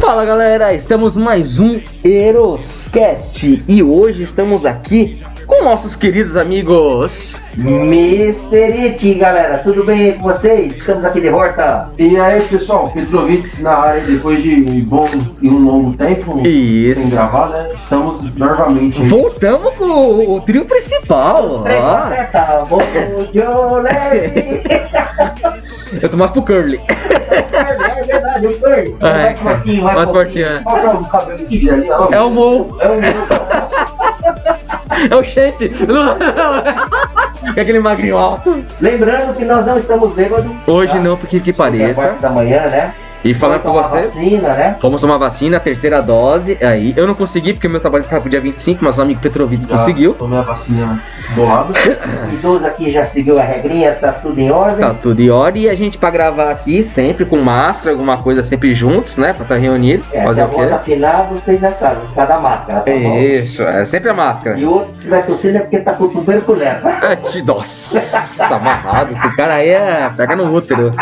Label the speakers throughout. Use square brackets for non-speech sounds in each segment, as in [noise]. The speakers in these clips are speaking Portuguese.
Speaker 1: Fala galera, estamos mais um Eroscast e hoje estamos aqui com nossos queridos amigos.
Speaker 2: Mr. It, galera, tudo bem com vocês? Estamos aqui de volta.
Speaker 3: E aí, pessoal, Petrovic na área depois de um bom e um longo tempo sem
Speaker 1: Isso.
Speaker 3: gravar, né? Estamos novamente aí.
Speaker 1: Voltamos com o, o trio principal.
Speaker 2: Três
Speaker 1: ó.
Speaker 2: pra [laughs]
Speaker 1: Eu tô mais pro Curly.
Speaker 2: É verdade, o Curry.
Speaker 1: É.
Speaker 2: Mais fortinho, mais
Speaker 1: Mais
Speaker 2: fortinho.
Speaker 1: fortinho, é.
Speaker 3: Qual é o cabelo que ali? ó?
Speaker 1: É o Mo,
Speaker 2: É um
Speaker 1: é o Shape. É aquele magrinho alto.
Speaker 2: Lembrando que nós não estamos bêbados.
Speaker 1: Hoje
Speaker 2: tá?
Speaker 1: não, porque que
Speaker 2: é
Speaker 1: pareça.
Speaker 2: parte da manhã, né?
Speaker 1: E falando com
Speaker 2: Vamos tomar
Speaker 1: vocês.
Speaker 2: Vacina, né?
Speaker 1: Vamos tomar vacina, terceira dose. Aí, eu não consegui porque meu trabalho ficava pro dia 25, mas o amigo Petrovic conseguiu.
Speaker 3: Tomei a vacina bolada.
Speaker 2: Os idosos aqui já seguiu a regrinha, tá tudo em ordem.
Speaker 1: Tá tudo em ordem e a gente pra gravar aqui sempre com máscara, alguma coisa sempre juntos, né? Pra estar reunido.
Speaker 2: É, se
Speaker 1: fazer
Speaker 2: a
Speaker 1: o quê?
Speaker 2: afinar, vocês já sabem, por causa da máscara, tá bom?
Speaker 1: Isso, é sempre a máscara.
Speaker 2: E o outro que vai tossir é porque tá com tuberculose.
Speaker 1: É, te- Nossa, amarrado. Esse cara aí é. Pega no útero.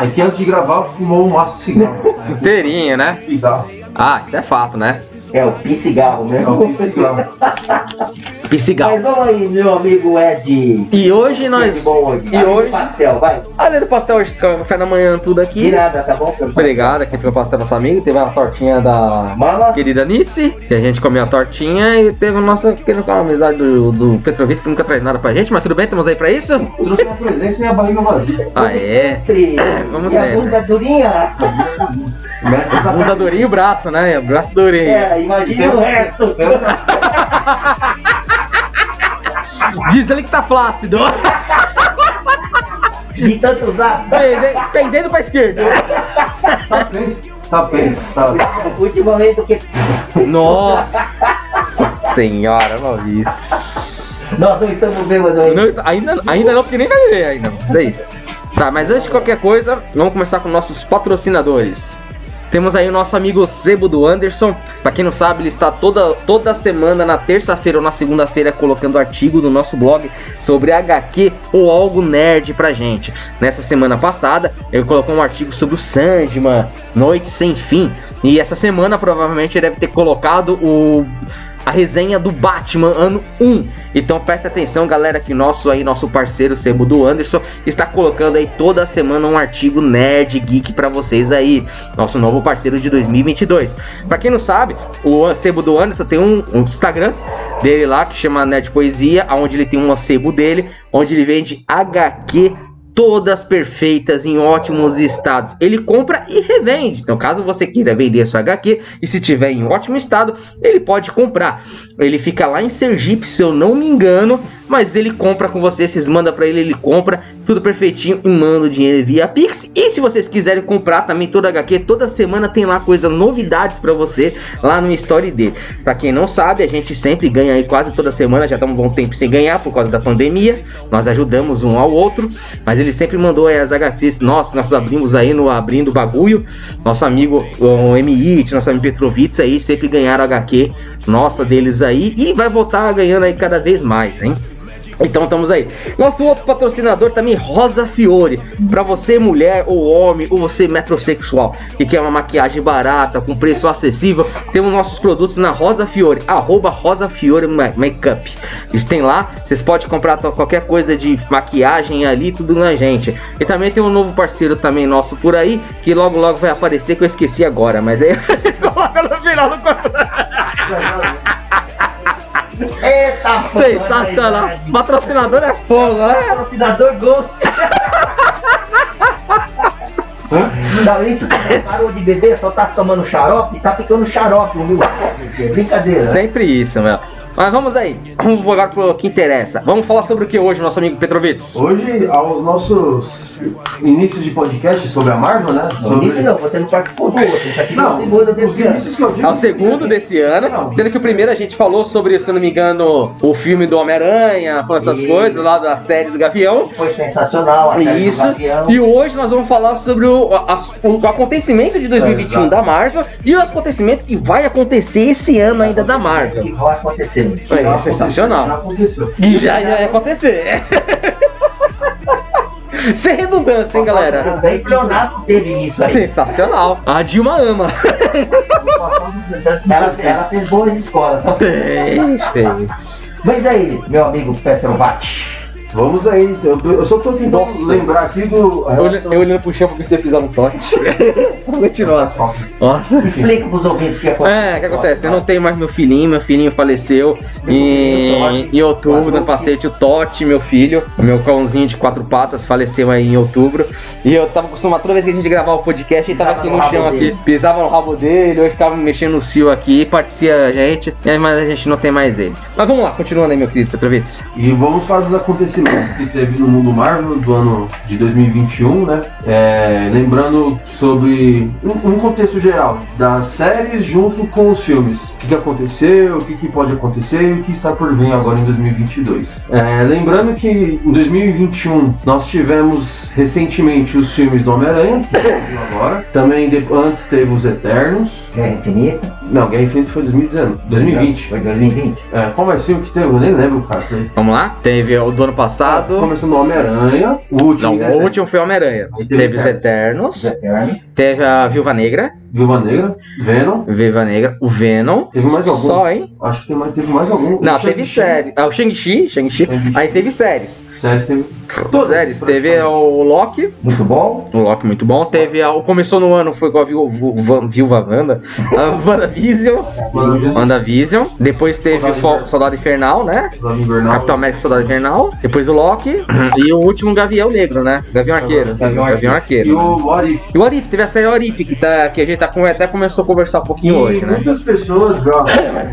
Speaker 3: É que antes de gravar, fumou um maço de cigarro.
Speaker 1: Inteirinho, né?
Speaker 3: Cigarro.
Speaker 1: Ah, isso é fato, né?
Speaker 2: É o pi-cigarro
Speaker 3: É
Speaker 2: mesmo.
Speaker 3: o cigarro. [laughs]
Speaker 1: Pisigal.
Speaker 2: Mas vamos aí, meu amigo Ed.
Speaker 1: E hoje
Speaker 2: Ed
Speaker 1: nós.
Speaker 2: bom hoje.
Speaker 1: E
Speaker 2: Além do
Speaker 1: hoje.
Speaker 2: pastel, vai.
Speaker 1: Além do pastel hoje, café da manhã, tudo aqui.
Speaker 2: De nada, tá bom? pelo
Speaker 1: Obrigado aqui pelo pastel nosso amigo. Teve a tortinha da
Speaker 2: Mala.
Speaker 1: querida Nice, que a gente comeu a tortinha e teve a nossa querendo com a amizade do, do Petrovic, que nunca traz nada pra gente, mas tudo bem, estamos aí pra isso?
Speaker 3: Trouxe uma presença e minha barriga vazia.
Speaker 1: Ah, é?
Speaker 2: Sempre.
Speaker 1: vamos
Speaker 2: e a
Speaker 1: sempre.
Speaker 2: bunda durinha.
Speaker 1: Bunda durinha e o braço, né? O braço durinho.
Speaker 2: É, imagina o resto. [laughs]
Speaker 1: Diz ele que tá flácido. [laughs]
Speaker 2: De tanto usar.
Speaker 1: Pende- Pendendo pra esquerda.
Speaker 3: Tá penso. Tá penso. Tá.
Speaker 2: Ultimamente, o que
Speaker 1: Nossa senhora, Maurício.
Speaker 2: nós não estamos bêbados aí.
Speaker 1: Não, ainda, ainda não, porque nem vai ver ainda. Mas é isso. Tá, mas antes de qualquer coisa, vamos começar com nossos patrocinadores. Temos aí o nosso amigo Sebo do Anderson. Pra quem não sabe, ele está toda, toda semana, na terça-feira ou na segunda-feira, colocando artigo no nosso blog sobre HQ ou algo nerd pra gente. Nessa semana passada, ele colocou um artigo sobre o Sandman, Noite Sem Fim. E essa semana, provavelmente, ele deve ter colocado o a resenha do Batman ano 1. Então preste atenção, galera, que nosso aí, nosso parceiro Sebo do Anderson está colocando aí toda semana um artigo nerd geek para vocês aí, nosso novo parceiro de 2022. Para quem não sabe, o Sebo do Anderson tem um, um Instagram dele lá que chama Nerd Poesia, onde ele tem um sebo dele, onde ele vende HQ todas perfeitas em ótimos estados. Ele compra e revende. Então, caso você queira vender sua HQ e se tiver em ótimo estado, ele pode comprar. Ele fica lá em Sergipe, se eu não me engano, mas ele compra com você, vocês mandam para ele, ele compra tudo perfeitinho e manda o dinheiro via Pix. E se vocês quiserem comprar também toda HQ, toda semana tem lá coisa novidades para você lá no story dele. Para quem não sabe, a gente sempre ganha aí quase toda semana, já estamos um bom tempo sem ganhar por causa da pandemia. Nós ajudamos um ao outro, mas ele sempre mandou aí as HQs. Nossa, nós abrimos aí no abrindo bagulho. Nosso amigo o MIT, nosso amigo Petrovitz aí sempre ganharam HQ nossa deles aí e vai voltar ganhando aí cada vez mais, hein? Então estamos aí. Nosso outro patrocinador também, Rosa Fiore. Pra você, mulher ou homem, ou você metrosexual, que quer uma maquiagem barata, com preço acessível, temos nossos produtos na Rosa Fiore, arroba Rosa Fiore Ma- Makeup. Eles lá, vocês podem comprar qualquer coisa de maquiagem ali, tudo na gente. E também tem um novo parceiro também nosso por aí, que logo logo vai aparecer, que eu esqueci agora, mas aí a gente coloca no final do
Speaker 2: Eita,
Speaker 1: Sensacional. Patrocinador é fogo, né?
Speaker 2: Patrocinador Ghost. Não, isso que parou de beber, só tá tomando xarope, tá ficando xarope, viu? Brincadeira. né?
Speaker 1: Sempre isso, meu. Mas vamos aí, vamos agora pro que interessa. Vamos falar sobre o que hoje, nosso amigo Petrovitz?
Speaker 3: Hoje, aos nossos inícios de podcast sobre a Marvel, né?
Speaker 2: Não,
Speaker 3: Sobre...
Speaker 2: Nick não, você não participou do outro. Isso aqui não, é o segundo desse ano.
Speaker 3: inícios que eu digo.
Speaker 1: É o segundo desse ano,
Speaker 3: Não.
Speaker 1: sendo que o primeiro a gente falou sobre, se eu não me engano, o filme do Homem-Aranha, falando essas
Speaker 2: Isso.
Speaker 1: coisas lá da série do Gavião.
Speaker 2: Foi sensacional, a
Speaker 1: Isso. E hoje nós vamos falar sobre o, as- o acontecimento de 2021
Speaker 3: Exato.
Speaker 1: da Marvel e o acontecimento que vai acontecer esse ano ainda da Marvel.
Speaker 2: Que vai acontecer.
Speaker 3: Já
Speaker 1: sensacional.
Speaker 3: aconteceu.
Speaker 1: E já ia acontecer. [laughs] Sem redundância, hein, galera?
Speaker 2: Também Leonardo teve isso aí.
Speaker 1: Sensacional. A Dilma ama.
Speaker 2: Ela, ela fez boas escolas. tá?
Speaker 1: Fez, fez.
Speaker 2: Mas aí, meu amigo Petrovati.
Speaker 3: Vamos aí, eu, eu só tô tentando
Speaker 1: Nossa.
Speaker 3: lembrar aqui do.
Speaker 1: Eu, olh- eu olhando pro chão ver se ia pisar no tote. [laughs] Continuar. Nossa.
Speaker 2: Explica pros ouvintes o que aconteceu.
Speaker 1: É, o que acontece? Eu não tenho mais meu filhinho, meu filhinho faleceu em, em outubro, no passeio o Totti, meu filho, o meu cãozinho de quatro patas, faleceu aí em outubro. E eu tava acostumado, toda vez que a gente gravava o podcast, ele tava aqui
Speaker 2: no
Speaker 1: chão aqui, pisava no rabo dele, hoje ficava mexendo no fio aqui, parecia a gente, mas a gente não tem mais ele. Mas vamos lá, continuando aí, meu querido Petrovitz.
Speaker 3: E vamos falar dos acontecimentos que teve no mundo Marvel do ano de 2021, né? É, lembrando sobre um, um contexto geral das séries junto com os filmes. O que, que aconteceu, o que, que pode acontecer e o que está por vir agora em 2022. É, lembrando que em 2021 nós tivemos recentemente os filmes do Homem-Aranha, agora. Também de- antes teve os Eternos.
Speaker 2: Guerra Infinita.
Speaker 3: Não, Guerra Infinita foi 2019, 2020.
Speaker 2: Foi 2020.
Speaker 3: É, qual mais filme que teve? Eu nem lembro, cara.
Speaker 1: Vamos lá? Teve o do ano passado.
Speaker 3: Começando no Homem-Aranha, o último.
Speaker 1: Não,
Speaker 3: em
Speaker 1: o último foi Homem-Aranha.
Speaker 3: Teve
Speaker 1: Teve os Eternos,
Speaker 2: Os Eternos.
Speaker 1: teve a Viúva Negra,
Speaker 3: Viúva Negra, Venom.
Speaker 1: Viúva Negra, o Venom.
Speaker 3: Teve mais algum?
Speaker 1: Só, hein?
Speaker 3: Acho que tem mais, teve mais algum.
Speaker 1: Não,
Speaker 3: O
Speaker 1: teve série. Ah, o Shang-Chi, Shang-Chi.
Speaker 3: Shang-Chi.
Speaker 1: Aí teve séries.
Speaker 3: Séries teve. Todas,
Speaker 1: séries. Teve o Loki.
Speaker 2: Muito bom.
Speaker 1: O Loki muito bom. Teve a, o começou no ano foi com a Viúva, Wanda. A WandaVision. WandaVision. Depois teve o
Speaker 3: Soldado Invernal.
Speaker 1: Soldado Infernal, né?
Speaker 3: Soldado Invernal.
Speaker 1: Capitão América Soldado Infernal. Depois o Loki. e o último Gavião Negro, né? Gavião Arqueiro.
Speaker 2: Gavião
Speaker 1: Arqueiro.
Speaker 3: E o What If.
Speaker 1: E o Arif, teve a série Arif, que, tá, que a gente tá, com- até começou a conversar um pouquinho
Speaker 3: E
Speaker 1: hoje, né?
Speaker 3: muitas pessoas, ó,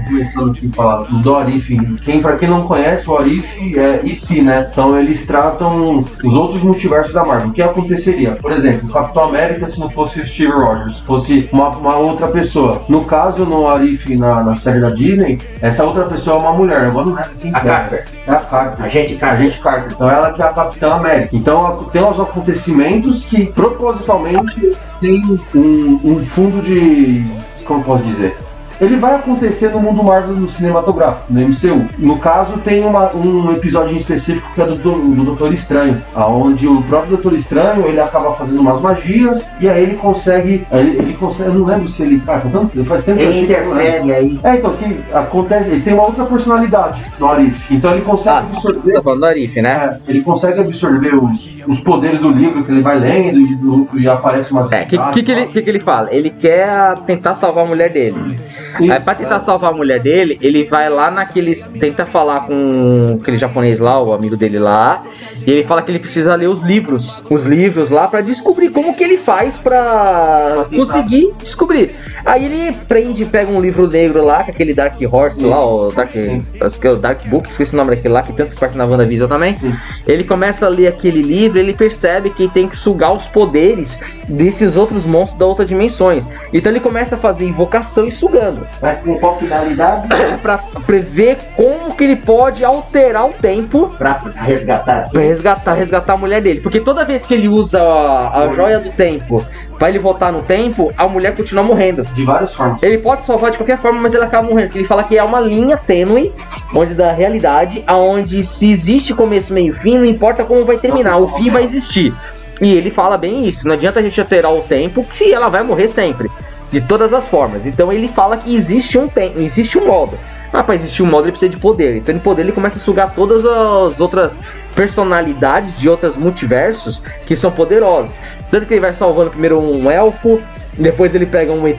Speaker 3: começando a falar do Arif, quem, pra quem não conhece, o Arif é IC, né? Então eles tratam os outros multiversos da Marvel. O que aconteceria? Por exemplo, o Capitão América se não fosse o Steve Rogers, fosse uma, uma outra pessoa. No caso, no Arif, na, na série da Disney, essa outra pessoa é uma mulher. Agora não lembro quem
Speaker 2: A
Speaker 3: que é.
Speaker 2: Carter.
Speaker 3: É a Carter.
Speaker 2: A gente
Speaker 3: A
Speaker 2: Carter.
Speaker 3: gente Carter. Então ela que é a Capitã América. Então a- tem os acontecimentos que propositalmente tem um, um fundo de. Como posso dizer? Ele vai acontecer no mundo Marvel no cinematográfico, no MCU. No caso, tem uma- um episódio em específico que é do, do, do Doutor Estranho, onde o próprio Doutor Estranho ele acaba fazendo umas magias e aí ele consegue. Ele, ele consegue. Eu não lembro se ele. Ah, tanto, faz tempo que
Speaker 2: Ele
Speaker 3: que eu
Speaker 2: interfere aí.
Speaker 3: É, então, que acontece, ele tem uma outra personalidade no Arif. Então ele consegue
Speaker 1: Ah,
Speaker 3: absorver
Speaker 1: você tá falando do Arif, né?
Speaker 3: é, ele consegue absorver os, os poderes do livro que ele vai lendo e, do- e aparece umas.
Speaker 1: É, o que, que, que, ele, que, que ele fala? Ele quer tentar salvar a mulher dele. Aí pra tentar
Speaker 3: é.
Speaker 1: salvar a mulher dele, ele vai lá naqueles. Tenta falar com aquele japonês lá, o amigo dele lá. E ele fala que ele precisa ler os livros. Os livros lá pra descobrir como que ele faz pra
Speaker 3: tentar.
Speaker 1: conseguir descobrir. Aí ele prende, pega um livro negro lá, com aquele Dark Horse lá, o Dark, acho que é o Dark Book, esqueci o nome daquele lá, que tanto aparece na WandaVision também.
Speaker 3: Sim.
Speaker 1: Ele começa a ler aquele livro, ele percebe que tem que sugar os poderes desses outros monstros da outras dimensões. Então ele começa a fazer invocação e sugando.
Speaker 2: Mas com qual finalidade? [coughs]
Speaker 1: Pra prever como que ele pode alterar o tempo
Speaker 2: Pra resgatar.
Speaker 1: pra resgatar, resgatar a mulher dele. Porque toda vez que ele usa a, a joia do tempo pra ele voltar no tempo, a mulher continua morrendo.
Speaker 3: De várias formas.
Speaker 1: Ele pode salvar de qualquer forma, mas ele acaba morrendo. Porque ele fala que é uma linha tênue, onde da realidade, aonde se existe começo, meio e fim, não importa como vai terminar, o fim vai existir. E ele fala bem isso, não adianta a gente alterar o tempo, que ela vai morrer sempre. De todas as formas. Então ele fala que existe um tempo, existe um modo. Mas para existir um modo ele precisa de poder. Então em poder ele começa a sugar todas as outras personalidades de outros multiversos que são poderosos. Tanto que ele vai salvando primeiro um elfo, depois ele pega um ET,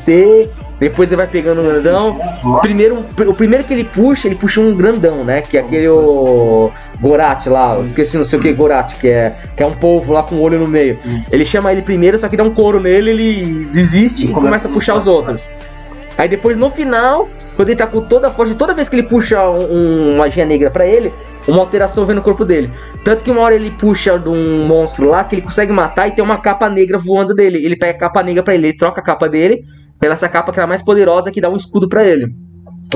Speaker 1: depois ele vai pegando um grandão. Primeiro, o primeiro que ele puxa, ele puxa um grandão, né? Que é aquele o Gorat lá, esqueci não sei o que Gorat, que é, que é um povo lá com o olho no meio. Ele chama ele primeiro, só que dá um couro nele, ele desiste e começa a puxar os outros. Aí depois no final, quando ele tá com toda a força, toda vez que ele puxa um, um magia negra pra ele, uma alteração vem no corpo dele. Tanto que uma hora ele puxa de um monstro lá que ele consegue matar e tem uma capa negra voando dele. Ele pega a capa negra pra ele, ele troca a capa dele pela essa capa que era mais poderosa que dá um escudo pra ele.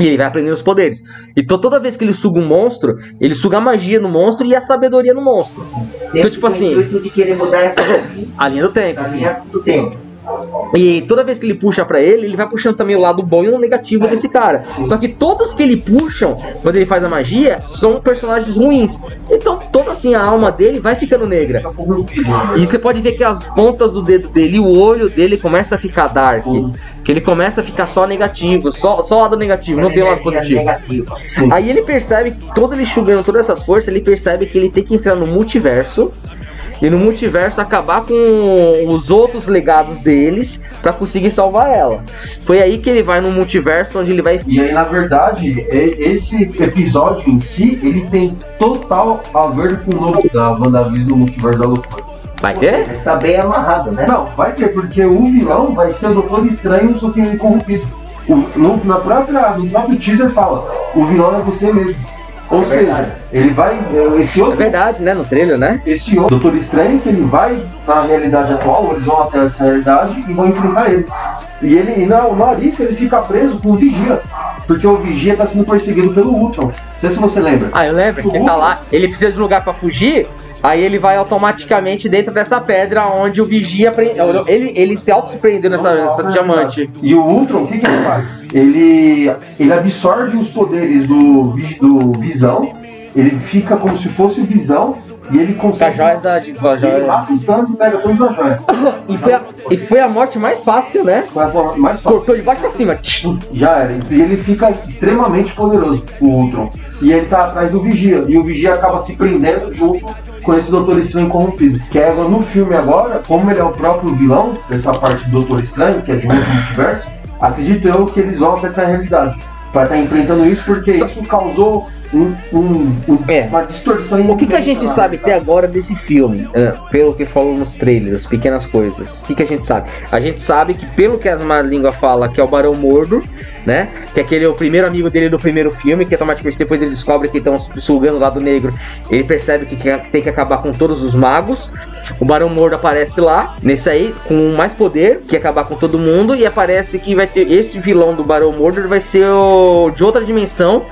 Speaker 1: E ele vai aprendendo os poderes. Então toda vez que ele suga um monstro, ele suga a magia no monstro e a sabedoria no monstro.
Speaker 2: Sempre
Speaker 1: tipo
Speaker 2: com o
Speaker 1: assim-
Speaker 2: intuito de querer mudar essa
Speaker 1: A linha do tempo.
Speaker 2: da linha do tempo.
Speaker 1: E toda vez que ele puxa pra ele, ele vai puxando também o lado bom e o negativo desse cara. Só que todos que ele puxam, quando ele faz a magia, são personagens ruins. Então toda assim a alma dele vai ficando negra. E você pode ver que as pontas do dedo dele o olho dele começa a ficar dark. Que ele começa a ficar só negativo, só, só lado negativo, não tem lado positivo. Aí ele percebe, todo ele enxugando todas essas forças, ele percebe que ele tem que entrar no multiverso. E no multiverso acabar com os outros legados deles pra conseguir salvar ela. Foi aí que ele vai no multiverso onde ele vai.
Speaker 3: E aí, na verdade, esse episódio em si, ele tem total a ver com o novo da WandaVision no Multiverso da Loucura.
Speaker 1: Vai ter?
Speaker 2: Está bem amarrado, né?
Speaker 3: Não, vai ter, porque o vilão vai ser o Doutor Estranho, só que ele é corrompido. O- no, na própria, no próprio teaser fala, o vilão é você mesmo. Ou
Speaker 2: É
Speaker 3: seja,
Speaker 2: verdade.
Speaker 3: ele vai. Esse
Speaker 1: É
Speaker 3: outro
Speaker 1: verdade, né? No trailer, né?
Speaker 3: esse outro Doutor Estranho que ele vai na realidade atual, eles vão até essa realidade e vão enfrentar ele. E ele e na, no Arif ele fica preso com o Vigia. Porque o Vigia tá sendo perseguido pelo Ultron. Não sei se você lembra.
Speaker 1: Ah, eu lembro. Ele tá lá, ele precisa de um lugar pra fugir. Aí ele vai automaticamente dentro dessa pedra onde o vigia prende. Ele, ele se auto-prendeu nessa, nessa diamante.
Speaker 3: E o Ultron, o que, que ele faz? Ele, ele absorve os poderes do, do Visão, ele fica como se fosse o Visão e ele
Speaker 1: Com as
Speaker 3: consegue.
Speaker 1: da. Com as
Speaker 3: Ele mata os Thanos e pega todas as joias. [laughs]
Speaker 1: E foi, a, e foi a morte mais fácil, né?
Speaker 3: Foi a mais fácil.
Speaker 1: Cortou de baixo pra cima.
Speaker 3: Já era. E ele fica extremamente poderoso, o Ultron. E ele tá atrás do Vigia. E o Vigia acaba se prendendo junto com esse Doutor Estranho corrompido. Que é no filme agora, como ele é o próprio vilão dessa parte do Doutor Estranho, que é de um multiverso, acredito eu que eles vão pra essa realidade. Pra estar enfrentando isso, porque
Speaker 1: Só-
Speaker 3: isso causou um- um-
Speaker 1: É.
Speaker 3: uma distorção
Speaker 1: O que, que a gente sabe até agora desse filme? é, pelo que falou nos trailers, pequenas coisas. O que, que a gente sabe? A gente sabe que, pelo que as má língua fala, que é o Barão Mordo, né? Que aquele é o primeiro amigo dele do primeiro filme, que automaticamente depois ele descobre que estão sugando o lado negro. Ele percebe que tem que acabar com todos os magos. O Barão Mordo aparece lá, nesse aí, com mais poder, que acabar com todo mundo. E aparece que vai ter esse vilão do Barão Mordo, vai ser o, de outra dimensão.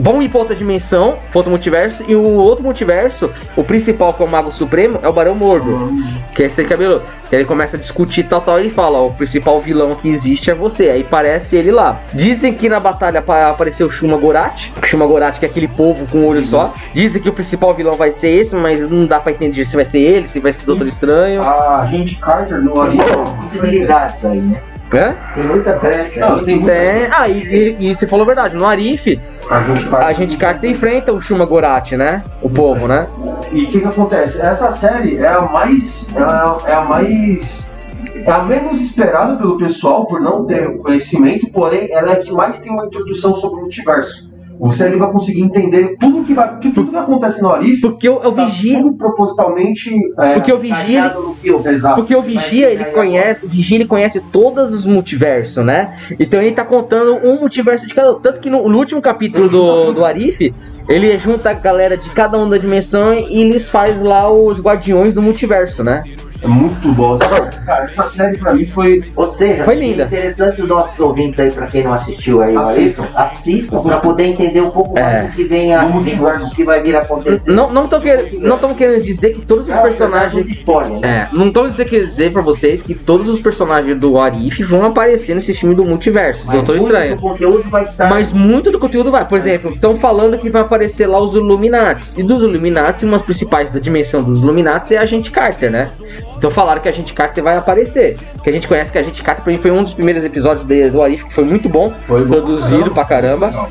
Speaker 1: Vão ir pra outra dimensão, pra outro multiverso, e o outro multiverso, o principal, que é o Mago Supremo, é o Barão Mordo. Que é esse cabelo. Que ele começa a discutir tal, tal, e ele fala, ó, o principal vilão que existe é você. Aí parece ele lá. Dizem que na batalha apa- apareceu o Shuma Gorath. O Shuma Gorath, que é aquele povo com um olho só. Dizem que o principal vilão vai ser esse, mas não dá pra entender se vai ser ele, se vai ser Doutor Estranho.
Speaker 3: A gente Carter no anime.
Speaker 2: Possibilidade aí, né?
Speaker 1: Hã?
Speaker 2: Tem muita brecha
Speaker 3: Não, tem muita.
Speaker 1: Tem. Ah, e, e, e você falou a verdade, no Arif,
Speaker 3: A gente
Speaker 1: a gente Carter enfrenta o Shuma Gorath, né? O povo, né?
Speaker 3: E o que, que acontece? Essa série é a mais. ela É a mais. É a menos esperada pelo pessoal por não ter conhecimento, porém ela é a que mais tem uma introdução sobre o multiverso. Você ali vai conseguir entender tudo que vai. Que tudo que acontece no Arif
Speaker 1: Porque o, o
Speaker 3: tá
Speaker 1: Vigia.
Speaker 3: tudo propositalmente. É,
Speaker 1: Porque o Vigia. ele-. Porque o Vigia, ele conhece, o Vigia, ele conhece todos os multiversos, né? Então ele tá contando um multiverso de cada um. Tanto que no, no último capítulo do, do Arif, ele junta a galera de cada uma da dimensão e eles faz lá os guardiões do multiverso, né?
Speaker 3: É muito boa. Cara, essa série pra mim foi.
Speaker 2: Ou seja,
Speaker 1: Foi linda.
Speaker 2: é interessante os nossos ouvintes aí, pra quem não assistiu aí, o
Speaker 3: Assistam.
Speaker 2: Assistam pra poder entender um pouco
Speaker 1: É.
Speaker 2: mais do que vem a,
Speaker 3: do
Speaker 2: que vai vir a acontecer.
Speaker 1: Não, não tô querendo, não tão querendo dizer que todos os
Speaker 2: Não,
Speaker 1: personagens
Speaker 2: os spoilers, né?
Speaker 1: É, não tô dizendo que dizer pra vocês que todos os personagens do Arif vão aparecer nesse filme do multiverso,
Speaker 2: Mas
Speaker 1: Doutor
Speaker 2: muito
Speaker 1: Estranho.
Speaker 2: do conteúdo vai estar...
Speaker 1: Mas muito do conteúdo vai. Por exemplo, estão falando que vai aparecer lá os Illuminati. E dos Illuminati, uma das principais da dimensão dos Illuminati é a Agente Carter, né? Então falaram que a Agente Carter vai aparecer. Que a gente conhece que a Agente Carter pra mim foi um dos primeiros episódios de- do Arif, que foi muito bom.
Speaker 3: Foi bom
Speaker 1: produzido pra caramba.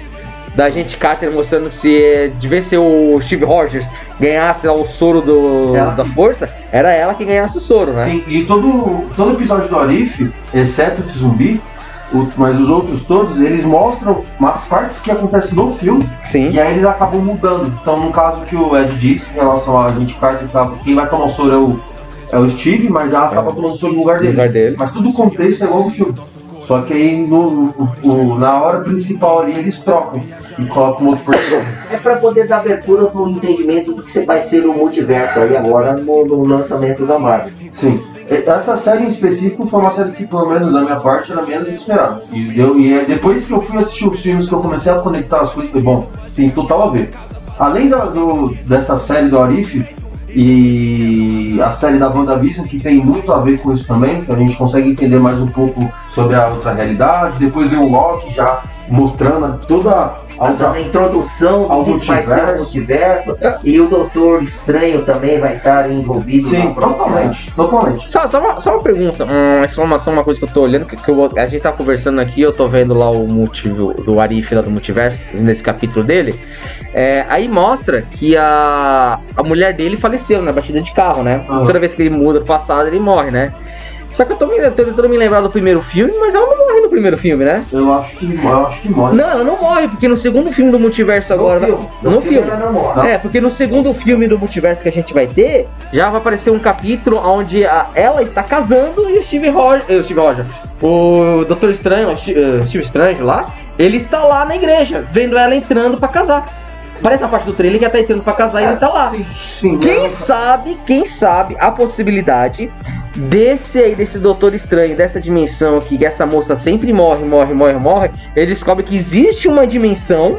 Speaker 1: Da Agente Carter mostrando se eh, devia ser o Steve Rogers ganhasse lá o soro do,
Speaker 3: Ela.
Speaker 1: da força, era ela que ganhasse o soro, né?
Speaker 3: Sim, e todo, todo episódio do Arif, exceto de zumbi, o- mas os outros todos, eles mostram as partes que acontecem no filme
Speaker 1: Sim.
Speaker 3: e aí eles acabam mudando. Então, no caso que o Ed disse em relação a gente Carter, quem vai tomar o soro é o, é o Steve, mas ela acaba tomando o soro no lugar dele.
Speaker 1: lugar dele.
Speaker 3: Mas tudo o contexto é igual no filme. Só que aí no, o- o- na hora principal ali eles trocam e colocam um outro personagem.
Speaker 2: É pra poder dar abertura pro entendimento do que você vai ser o multiverso aí agora no, no lançamento da Marvel.
Speaker 3: Sim. Essa série em específico foi uma série que, pelo menos da minha parte, era menos esperada. E, deu, e é depois que eu fui assistir os filmes, que eu comecei a conectar as coisas, falei, bom, tem total a ver. Além da- do, dessa série do Arif, E a série da WandaVision, que tem muito a ver com isso também, que a gente consegue entender mais um pouco sobre a outra realidade. Depois vem o Loki já mostrando toda a outra
Speaker 2: a introdução
Speaker 3: ao
Speaker 2: do que vai ser o
Speaker 3: multiverso.
Speaker 2: multiverso e o Doutor Estranho também vai estar envolvido
Speaker 3: Sim, totalmente, totalmente.
Speaker 1: Só, só, uma, só uma pergunta, uma exclamação, uma coisa que eu tô olhando, que, que eu- a gente tá conversando aqui, eu tô vendo lá o multi, do Arif lá do multiverso, nesse capítulo dele. É, aí mostra que a, a mulher dele faleceu na batida de carro, né? Toda vez que ele muda pro passado, ele morre, né? Só que eu tô, me, tô tentando me lembrar do primeiro filme, mas ela não morre no primeiro filme, né?
Speaker 3: Eu acho que, eu acho que morre.
Speaker 1: Não, ela não morre, porque no segundo filme do multiverso agora.
Speaker 2: no filme,
Speaker 1: no filme.
Speaker 2: ela não morre.
Speaker 1: É, porque no segundo filme do multiverso que a gente vai ter, já vai aparecer um capítulo onde a- ela está casando e o Steve Roger, eh, o Steve Roger, o Doutor Estranho, o Steve, eh, Strange lá, ele está lá na igreja, vendo ela entrando pra casar. Parece a parte do trailer que ela tá entrando pra casar e ele tá lá.
Speaker 3: Sim, sim,
Speaker 1: Quem
Speaker 3: eu-
Speaker 1: sabe, quem sabe a possibilidade desse aí, desse Doutor Estranho, dessa dimensão aqui, que essa moça sempre morre, morre, morre, morre, ele descobre que existe uma dimensão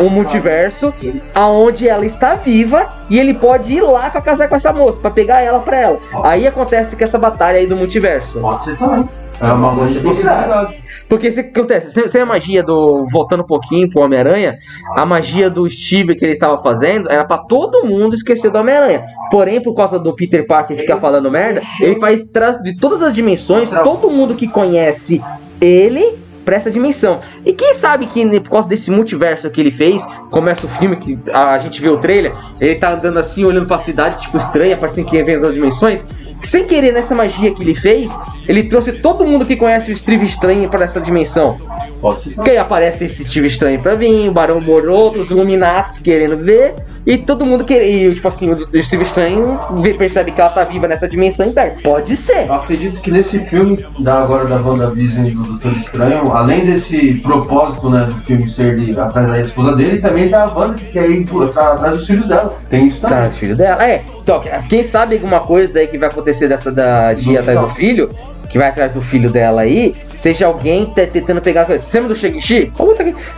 Speaker 1: um multiverso aonde ela está viva e ele pode ir lá pra casar com essa moça, pra pegar ela pra ela. Aí acontece que essa batalha aí do multiverso.
Speaker 3: Pode ser também. É uma grande possibilidade.
Speaker 1: Porque se acontece, sem, sem a magia do voltando um pouquinho pro Homem-Aranha, a magia do Steve que ele estava fazendo era pra todo mundo esquecer do Homem-Aranha. Porém, por causa do Peter Parker ficar falando merda, ele faz traz de todas as dimensões, todo mundo que conhece ele pra essa dimensão. E quem sabe que por causa desse multiverso que ele fez, começa o filme que a gente vê o trailer, ele tá andando assim, olhando pra cidade, tipo estranha, parecendo que vem as dimensões. Que sem querer nessa magia que ele fez, ele trouxe todo mundo que conhece o Steve Estranho pra essa dimensão.
Speaker 3: Pode ser também.
Speaker 1: Que aí aparece esse Steve Estranho pra vir, o Barão Moroto, os Illuminatis querendo ver, e todo mundo querendo. Tipo assim, o Steve Estranho percebe que ela tá viva nessa dimensão interna. Pode ser.
Speaker 3: Eu acredito que nesse filme, da agora da WandaVision e do Doutor Estranho, além desse propósito né, do filme ser de atrás da esposa dele, também tá a Wanda que ir por, pra- atrás dos filhos dela. Tem isso também.
Speaker 1: Tá, filho dela. É, então, quem sabe alguma coisa aí que vai acontecer dessa da de ir atrás do filho, que vai atrás do filho dela aí, seja alguém tentando pegar. Você lembra do Shang-Chi?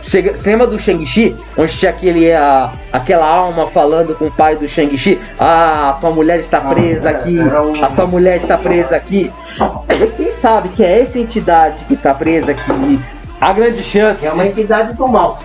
Speaker 1: Você lembra do Shang-Chi? Onde tinha aquele, a, aquela alma falando com o pai do Shang-Chi? Ah, tua mulher está presa
Speaker 3: era-
Speaker 1: aqui. A tua mulher está presa aqui. Quem sabe que é essa entidade que tá presa aqui? A grande chance
Speaker 2: É uma
Speaker 1: de
Speaker 2: entidade do mal.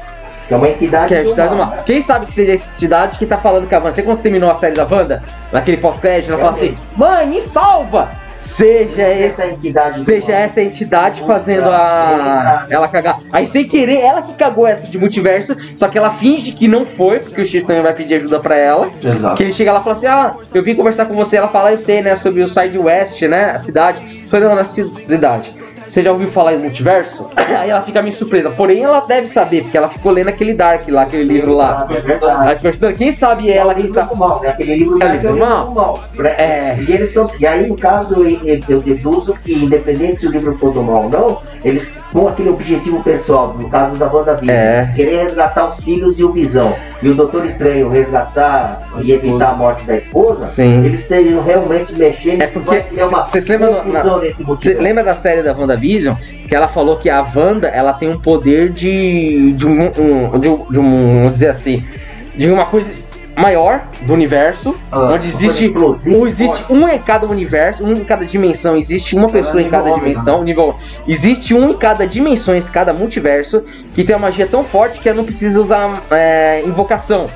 Speaker 2: É uma entidade,
Speaker 1: que é a
Speaker 2: do,
Speaker 1: entidade do
Speaker 2: mal.
Speaker 1: mal. Quem sabe que seja essa entidade que tá falando com a Wanda? Você quando terminou a série da Wanda, naquele pós-crédito, ela fala assim: Mãe, me salva! Seja
Speaker 2: Essa entidade
Speaker 1: Seja essa entidade fazendo a. ela cagar. Aí sem querer, ela que cagou essa de multiverso, só que ela finge que não foi, porque o X também vai pedir ajuda pra ela.
Speaker 3: Exato.
Speaker 1: Que ele chega lá e fala assim: Ah, eu vim conversar com você. Ela fala, eu sei, né, sobre o Side West, né, a cidade. Foi não, na ci- cidade. Você já ouviu falar em multiverso? [coughs] Aí ela fica meio surpresa. Porém, ela deve saber, porque ela ficou lendo aquele Dark lá, aquele livro lá.
Speaker 2: É verdade.
Speaker 1: Ela ficou estudando. Quem sabe ela que tá.
Speaker 2: mal, né? Aquele livro
Speaker 1: É livro mal.
Speaker 2: do mal.
Speaker 1: É.
Speaker 2: E, eles tão, e aí, no caso, eu deduzo que, independente se o livro for do mal ou não, eles com aquele objetivo pessoal, no caso da WandaVision,
Speaker 1: É.
Speaker 2: querer resgatar os filhos e o Visão, e o Doutor Estranho resgatar e evitar a morte da esposa,
Speaker 1: Sim.
Speaker 2: eles estejam realmente mexendo
Speaker 1: É porque. Vocês lembram,
Speaker 2: confusão
Speaker 1: na- lembra da série da WandaVision? Que ela falou que a Wanda ela tem um poder de. de um. um- de, um- de um. Vamos dizer assim. De uma coisa maior do universo.
Speaker 3: Ah,
Speaker 1: onde existe. Um, existe um em cada universo, um em cada dimensão, existe uma pessoa em
Speaker 3: nível
Speaker 1: cada dimensão, nível. Existe um em cada dimensão, em cada multiverso, que tem uma magia tão forte que ela não precisa usar é, invocação.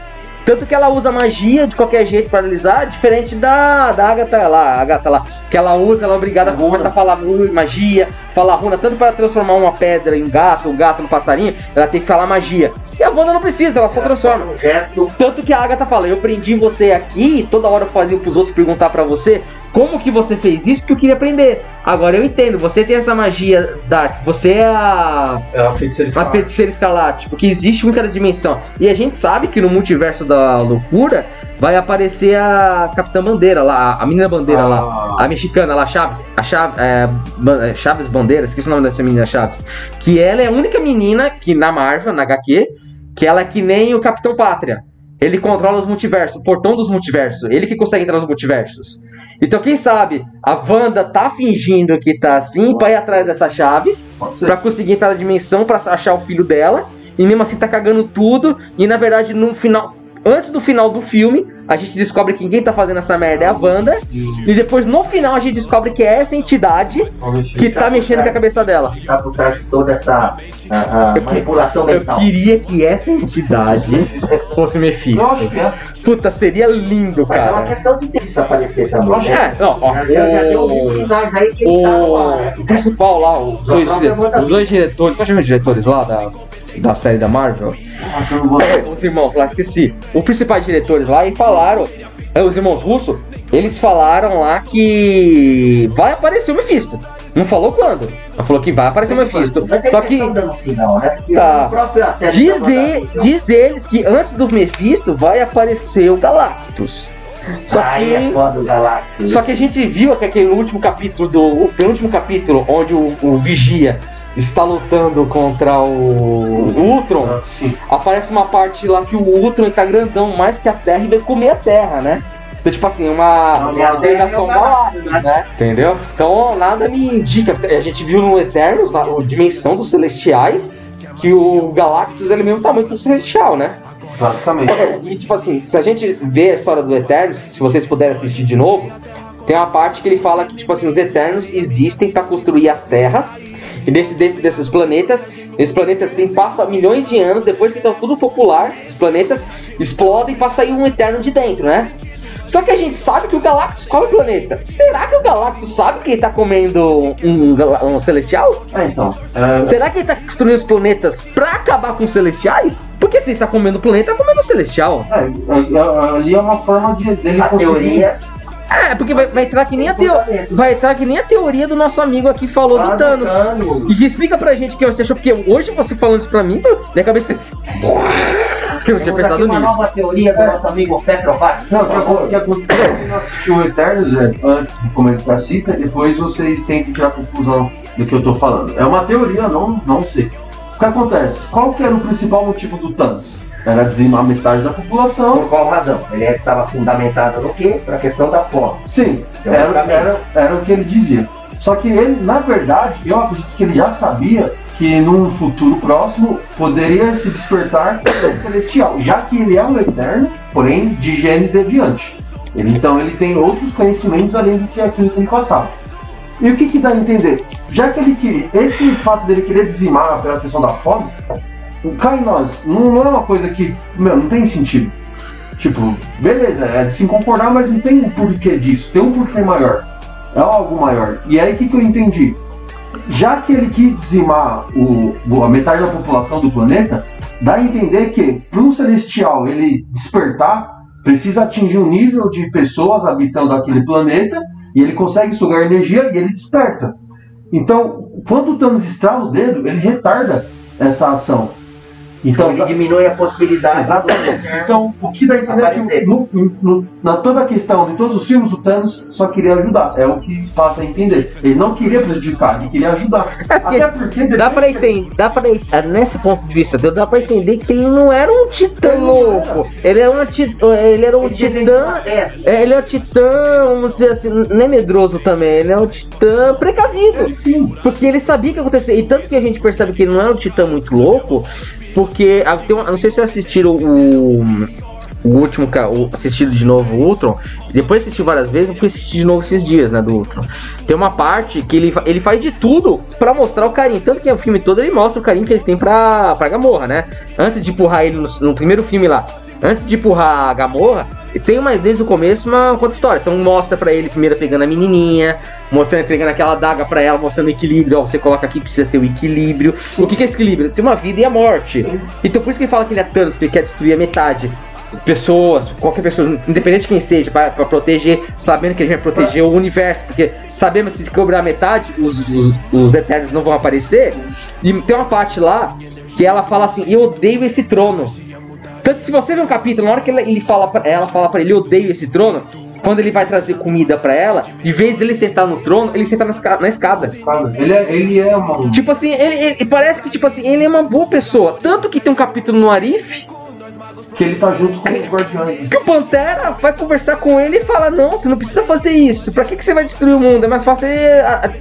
Speaker 1: Tanto que ela usa magia de qualquer jeito pra realizar, diferente da, da Agatha lá, a Agatha lá, que ela usa, ela é obrigada a começar a falar magia, falar runa, tanto para transformar uma pedra em um gato, um gato no passarinho, ela tem que falar magia. E a Wanda não precisa, ela só transforma.
Speaker 2: Um gesto
Speaker 1: Tanto que a Agatha fala, eu prendi você aqui, toda hora eu fazia pros outros perguntar pra você como que você fez isso, porque eu queria aprender. Agora eu entendo, você tem essa magia Dark, você é a,
Speaker 3: É a feiticeira
Speaker 1: a
Speaker 3: escarlate.
Speaker 1: feiticeira escarlate, porque existe um em cada dimensão. E a gente sabe que no multiverso da loucura vai aparecer a Capitã Bandeira lá, a menina Bandeira
Speaker 3: Ah.
Speaker 1: lá, a mexicana lá, Chaves, a Chaves, é, é, Chaves Bandeira, esqueci o nome dessa menina Chaves, que ela é a única menina que na Marvel, na HQ, que ela é que nem o Capitão Pátria. Ele controla os multiversos, o portão dos multiversos. Ele que consegue entrar nos multiversos. Então, quem sabe, a Wanda tá fingindo que tá assim pra ir atrás dessas chaves, pra conseguir entrar na dimensão, pra achar o filho dela, e mesmo assim tá cagando tudo, e na verdade, no final. antes do final do filme, a gente descobre que quem tá fazendo essa merda é a Wanda. E depois, no final, a gente descobre que é essa entidade que tá mexendo com a cabeça dela.
Speaker 2: Tá por trás de toda essa a, a
Speaker 1: Eu que-
Speaker 2: manipulação
Speaker 1: Eu
Speaker 2: mental.
Speaker 1: queria que essa entidade [laughs] fosse
Speaker 3: Eu
Speaker 1: Mephisto.
Speaker 3: é.
Speaker 1: Puta, seria lindo,
Speaker 2: Mas é uma
Speaker 1: cara.
Speaker 2: questão de aparecer também. né?
Speaker 1: É, não, ó,
Speaker 2: Já, já deu
Speaker 1: o,
Speaker 2: sinais aí que ele tá
Speaker 1: o, o principal lá, os dois, os dois diretores, qual chama os diretores lá da, da série da Marvel?
Speaker 3: Não vou-
Speaker 1: Os irmãos lá, esqueci. Os principais diretores lá e falaram, é, os irmãos russos, eles falaram lá que vai aparecer o Mephisto. Não falou quando. Ela falou que vai aparecer o Mephisto.
Speaker 2: Mas
Speaker 1: Só que
Speaker 2: sinal, né?
Speaker 1: Tá.
Speaker 2: o
Speaker 1: diz,
Speaker 2: Wanda-
Speaker 1: diz eles que antes do Mephisto vai aparecer o Galactus. Só
Speaker 2: é
Speaker 1: que,
Speaker 2: foda o Galactus.
Speaker 1: só que a gente viu que aquele último capítulo do. O penúltimo capítulo, onde o, o Vigia está lutando contra o, o Ultron.
Speaker 3: Sim.
Speaker 1: aparece uma parte lá que o Ultron tá grandão mais que a Terra e vai comer a Terra, né? Então, tipo assim, uma, uma
Speaker 2: é o
Speaker 1: Galactus,
Speaker 2: Galactus,
Speaker 1: né? Entendeu? Então, nada me indica. A gente viu no Eternos, na a dimensão dos Celestiais, que o Galactus é o mesmo tamanho que o Celestial, né?
Speaker 3: Basicamente.
Speaker 1: E, tipo assim, se a gente vê a história do Eternos, se vocês puderem assistir de novo, tem uma parte que ele fala que, tipo assim, os Eternos existem para construir as terras. E desse, desse- desses planetas, esses planetas têm, passa milhões de anos, depois que estão tudo popular, os planetas explodem para sair um Eterno de dentro, né? Só que a gente sabe que o Galactus come o planeta. Será que o Galactus sabe que ele tá comendo um, gala- um Celestial?
Speaker 3: É, então. é,
Speaker 1: Será que ele tá construindo os planetas pra acabar com os Celestiais? Porque se ele tá comendo o planeta, tá comendo o Celestial.
Speaker 3: é, é, ali é uma forma de, dele
Speaker 2: A
Speaker 3: conseguir.
Speaker 2: teoria.
Speaker 1: É, porque vai, vai entrar que nem a teo... vai entrar que nem a teoria do nosso amigo aqui falou
Speaker 2: Ah,
Speaker 1: do Thanos.
Speaker 2: Thanos.
Speaker 1: E explica pra gente o que você achou, porque hoje você falando isso pra mim, minha cabeça. Que eu não tinha
Speaker 2: Temos aqui
Speaker 1: pensado
Speaker 2: uma
Speaker 1: nisso.
Speaker 2: nova teoria do nosso amigo Petrovac.
Speaker 3: Não, o que acontece quem não assistiu o Eternos é, antes recomendo que assista, depois vocês tentem tirar a conclusão do que eu tô falando. É uma teoria, eu não, não sei. O que acontece? Qual que era o principal motivo do Thanos? Era dizimar metade da população.
Speaker 2: Por qual razão? Ele estava fundamentado no quê? Para a questão da fome.
Speaker 3: Sim,
Speaker 2: Então,
Speaker 3: era, era, era o que ele dizia. Só que ele, na verdade, eu acredito que ele já sabia que num futuro próximo poderia se despertar o celestial, já que ele é um eterno, porém de gene deviante. Ele, então ele tem outros conhecimentos além do que aquilo que ele passava. E o que, que dá a entender? Já que ele queria, esse fato dele querer dizimar pela questão da fome, cá em nós, não, não é uma coisa que, meu, não tem sentido. Tipo, beleza, é de se concordar, mas não tem um porquê disso, tem um porquê maior. É algo maior. E aí o que, que eu entendi? Já que ele quis dizimar o, a metade da população do planeta, dá a entender que para um celestial ele despertar, precisa atingir um nível de pessoas habitando aquele planeta, e ele consegue sugar energia e ele desperta. Então, quando o Thanos estrala o dedo, ele retarda essa ação. Então,
Speaker 2: Então ele diminui a possibilidade
Speaker 3: Exatamente. Então, o que dá a entender é que
Speaker 2: Aparecer.
Speaker 3: no- no- na toda a questão de todos os filmes, o Thanos só queria ajudar. É o que passa a entender. Ele não queria prejudicar, ele queria ajudar. [laughs]
Speaker 1: É porque
Speaker 3: Até porque depois
Speaker 1: Dá pra entender, dá pra, nesse ponto de vista, dá pra entender que ele não era um titã
Speaker 3: Ele
Speaker 1: louco. Ele era um, ti- ele era um
Speaker 2: Ele
Speaker 1: titã. É, ele é um titã, vamos dizer assim, não é medroso também, ele é um titã precavido.
Speaker 3: Ele sim.
Speaker 1: Porque ele sabia o que ia acontecer. E tanto que a gente percebe que ele não é um titã muito louco, porque. ah, uma- não sei se assistiram o. O último, ca- o assistido de novo o Ultron, depois assisti várias vezes, eu fui assistir de novo esses dias, né, do Ultron. Tem uma parte que ele, ele faz de tudo pra mostrar o carinho, tanto que o filme todo ele mostra o carinho que ele tem pra, pra Gamorra, né? Antes de empurrar ele no, no primeiro filme lá, antes de empurrar a Gamorra, tem uma, desde o começo uma conta história. Então mostra pra ele primeiro pegando a menininha, mostrando pegando aquela daga pra ela, mostrando o equilíbrio. Ó, você coloca aqui, precisa ter o equilíbrio. O que, que é esse equilíbrio? Tem uma vida e a morte. Então por isso que ele fala que ele é Thanos, que ele quer destruir a metade. Pessoas, qualquer pessoa, independente de quem seja, pra proteger, sabendo que ele vai proteger o universo, porque sabemos se cobrar a metade, os, os, os Eternos não vão aparecer. E tem uma parte lá que ela fala assim: Eu odeio esse trono. Tanto se você vê um capítulo, na hora que ele, ele fala pra, ela fala pra ele, eu odeio esse trono, quando ele vai trazer comida pra ela, em vez dele sentar no trono, ele senta na, esca- na escada.
Speaker 3: Ele é, ele é uma.
Speaker 1: Tipo assim, ele, ele- parece que tipo assim, ele é uma boa pessoa. Tanto que tem um capítulo no Arif
Speaker 3: que ele tá junto com os guardiões.
Speaker 1: Que o Pantera vai conversar com ele e fala: Não, você não precisa fazer isso. Pra que, que você vai destruir o mundo? É mais fácil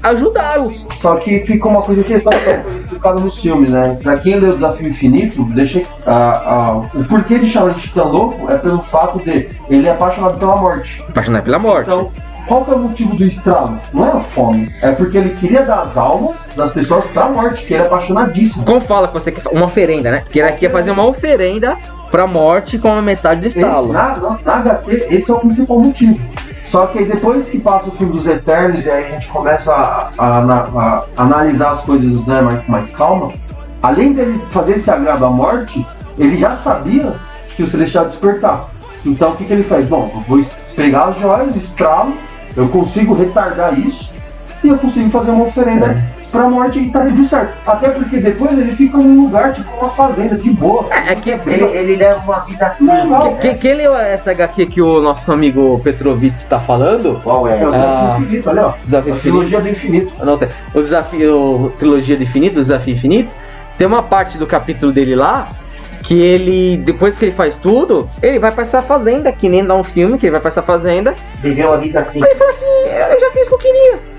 Speaker 1: ajudá-los.
Speaker 3: Só que fica uma coisa que está explicada nos filmes, né? Pra quem lê o Desafio Infinito, deixa a, a- o porquê de chamar de Titã Louco é pelo fato de ele é apaixonado pela morte.
Speaker 1: Apaixonado pela morte.
Speaker 3: Então, qual que é o motivo do estrago? Não é a fome, é porque ele queria dar as almas das pessoas pra morte, que ele é apaixonadíssimo.
Speaker 1: Como fala que você uma oferenda, né? Que ele quer fazer uma oferenda pra morte com a metade do
Speaker 3: Esse,
Speaker 1: estalo.
Speaker 3: na, na, na HQ, esse é o principal motivo. Só que aí depois que passa o filme dos Eternos e aí a gente começa a, a- a- a analisar as coisas né, mais, com mais calma, além dele fazer esse agrado à morte, ele já sabia que o Celestial ia despertar. Então o que, que ele faz? Bom, eu vou pegar as joias, estralo, eu consigo retardar isso e eu consigo fazer uma oferenda pra morte e tá tudo certo. Até porque depois ele fica num lugar, tipo uma fazenda, de boa.
Speaker 1: É é que.
Speaker 2: Ele, ele leva uma vida assim.
Speaker 3: Normal.
Speaker 1: Quem, quem leu essa HQ que o nosso amigo Petrovitz está falando?
Speaker 2: Qual é?
Speaker 3: É o desafio
Speaker 1: Ah.
Speaker 3: infinito, olha ó.
Speaker 1: Desafio
Speaker 3: A
Speaker 1: Infinito.
Speaker 3: trilogia do infinito.
Speaker 1: Não, tem. O desafio, o trilogia do infinito, o desafio infinito, tem uma parte do capítulo dele lá que ele, depois que ele faz tudo, ele vai pra essa fazenda, que nem dá um filme, que ele vai pra essa fazenda,
Speaker 2: Viveu a vida assim.
Speaker 1: aí ele fala assim, eu já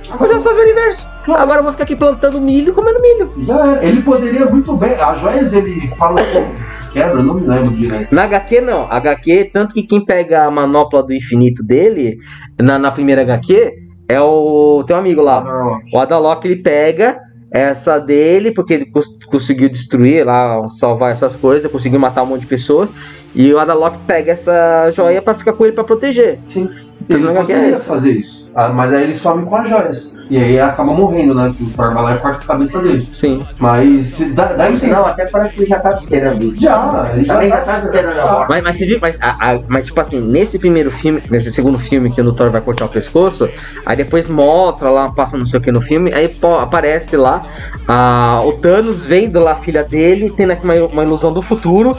Speaker 1: que eu salvei o universo, agora eu vou ficar aqui plantando milho e comendo milho.
Speaker 3: Já era. Ele poderia muito bem. As joias ele fala que quebra, eu não me lembro direito.
Speaker 1: Na HQ não, HQ, tanto que quem pega a manopla do infinito dele, na, na primeira HQ, é o teu amigo lá, O Adalok ele pega essa dele, porque ele cons- conseguiu destruir lá, salvar essas coisas, conseguiu matar um monte de pessoas. E o Adalok pega essa joia pra ficar com ele pra proteger.
Speaker 3: Sim. Ele
Speaker 1: não é é
Speaker 3: poderia
Speaker 1: isso.
Speaker 3: fazer isso. Ah, mas aí ele some com as joias. E aí acaba morrendo, né? O Barbala corta a cabeça dele.
Speaker 1: Sim.
Speaker 3: Mas dá, dá a entender.
Speaker 2: Não, até parece que ele já tava esperando isso.
Speaker 3: Já, ele já
Speaker 2: Também já
Speaker 3: tá-
Speaker 2: tava esperando a morte.
Speaker 1: Mas, mas você viu, mas, a- a- mas tipo assim, nesse primeiro filme, nesse segundo filme que o Thor vai cortar o pescoço, aí depois mostra lá, passa não sei o que no filme, aí pô, aparece lá ah, o Thanos vendo lá a filha dele, tendo aqui uma, uma ilusão do futuro,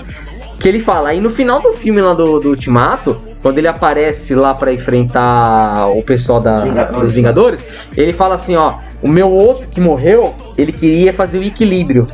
Speaker 1: que ele fala. Aí no final do filme lá do, do Ultimato, quando ele aparece lá pra enfrentar o pessoal da,
Speaker 2: Vingadores.
Speaker 1: dos Vingadores, ele fala assim, ó, o meu outro que morreu, ele queria fazer o equilíbrio.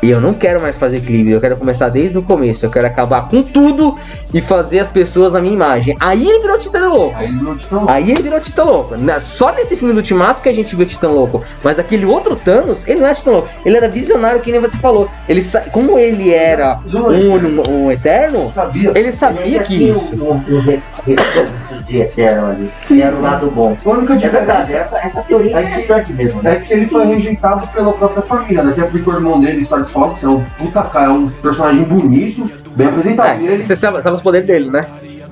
Speaker 1: E eu não quero mais fazer equilíbrio, eu quero começar desde o começo, eu quero acabar com tudo e fazer as pessoas a minha imagem. Aí ele virou Titã Louco.
Speaker 3: Aí ele não te tão
Speaker 1: Aí ele virou Titã Louco. Só nesse filme do Ultimato que a gente viu o Titã Louco. Mas aquele outro Thanos, ele não é Titã Louco. Ele era visionário, que nem você falou. Ele sa- Como ele era um, um, um Eterno,
Speaker 3: sabia.
Speaker 1: ele sabia que isso.
Speaker 2: De eterno ali.
Speaker 3: Sim.
Speaker 2: Que era o lado bom.
Speaker 3: A única
Speaker 2: É verdade,
Speaker 3: diferença
Speaker 2: essa, essa teoria é interessante mesmo.
Speaker 3: é
Speaker 2: Né?
Speaker 3: que ele foi rejeitado pela própria família, né? Até porque o irmão dele, Star Fox, é um puta cara, é um personagem bonito, bem apresentado.
Speaker 1: É,
Speaker 3: ele
Speaker 1: você sabe, sabe os poderes dele, né?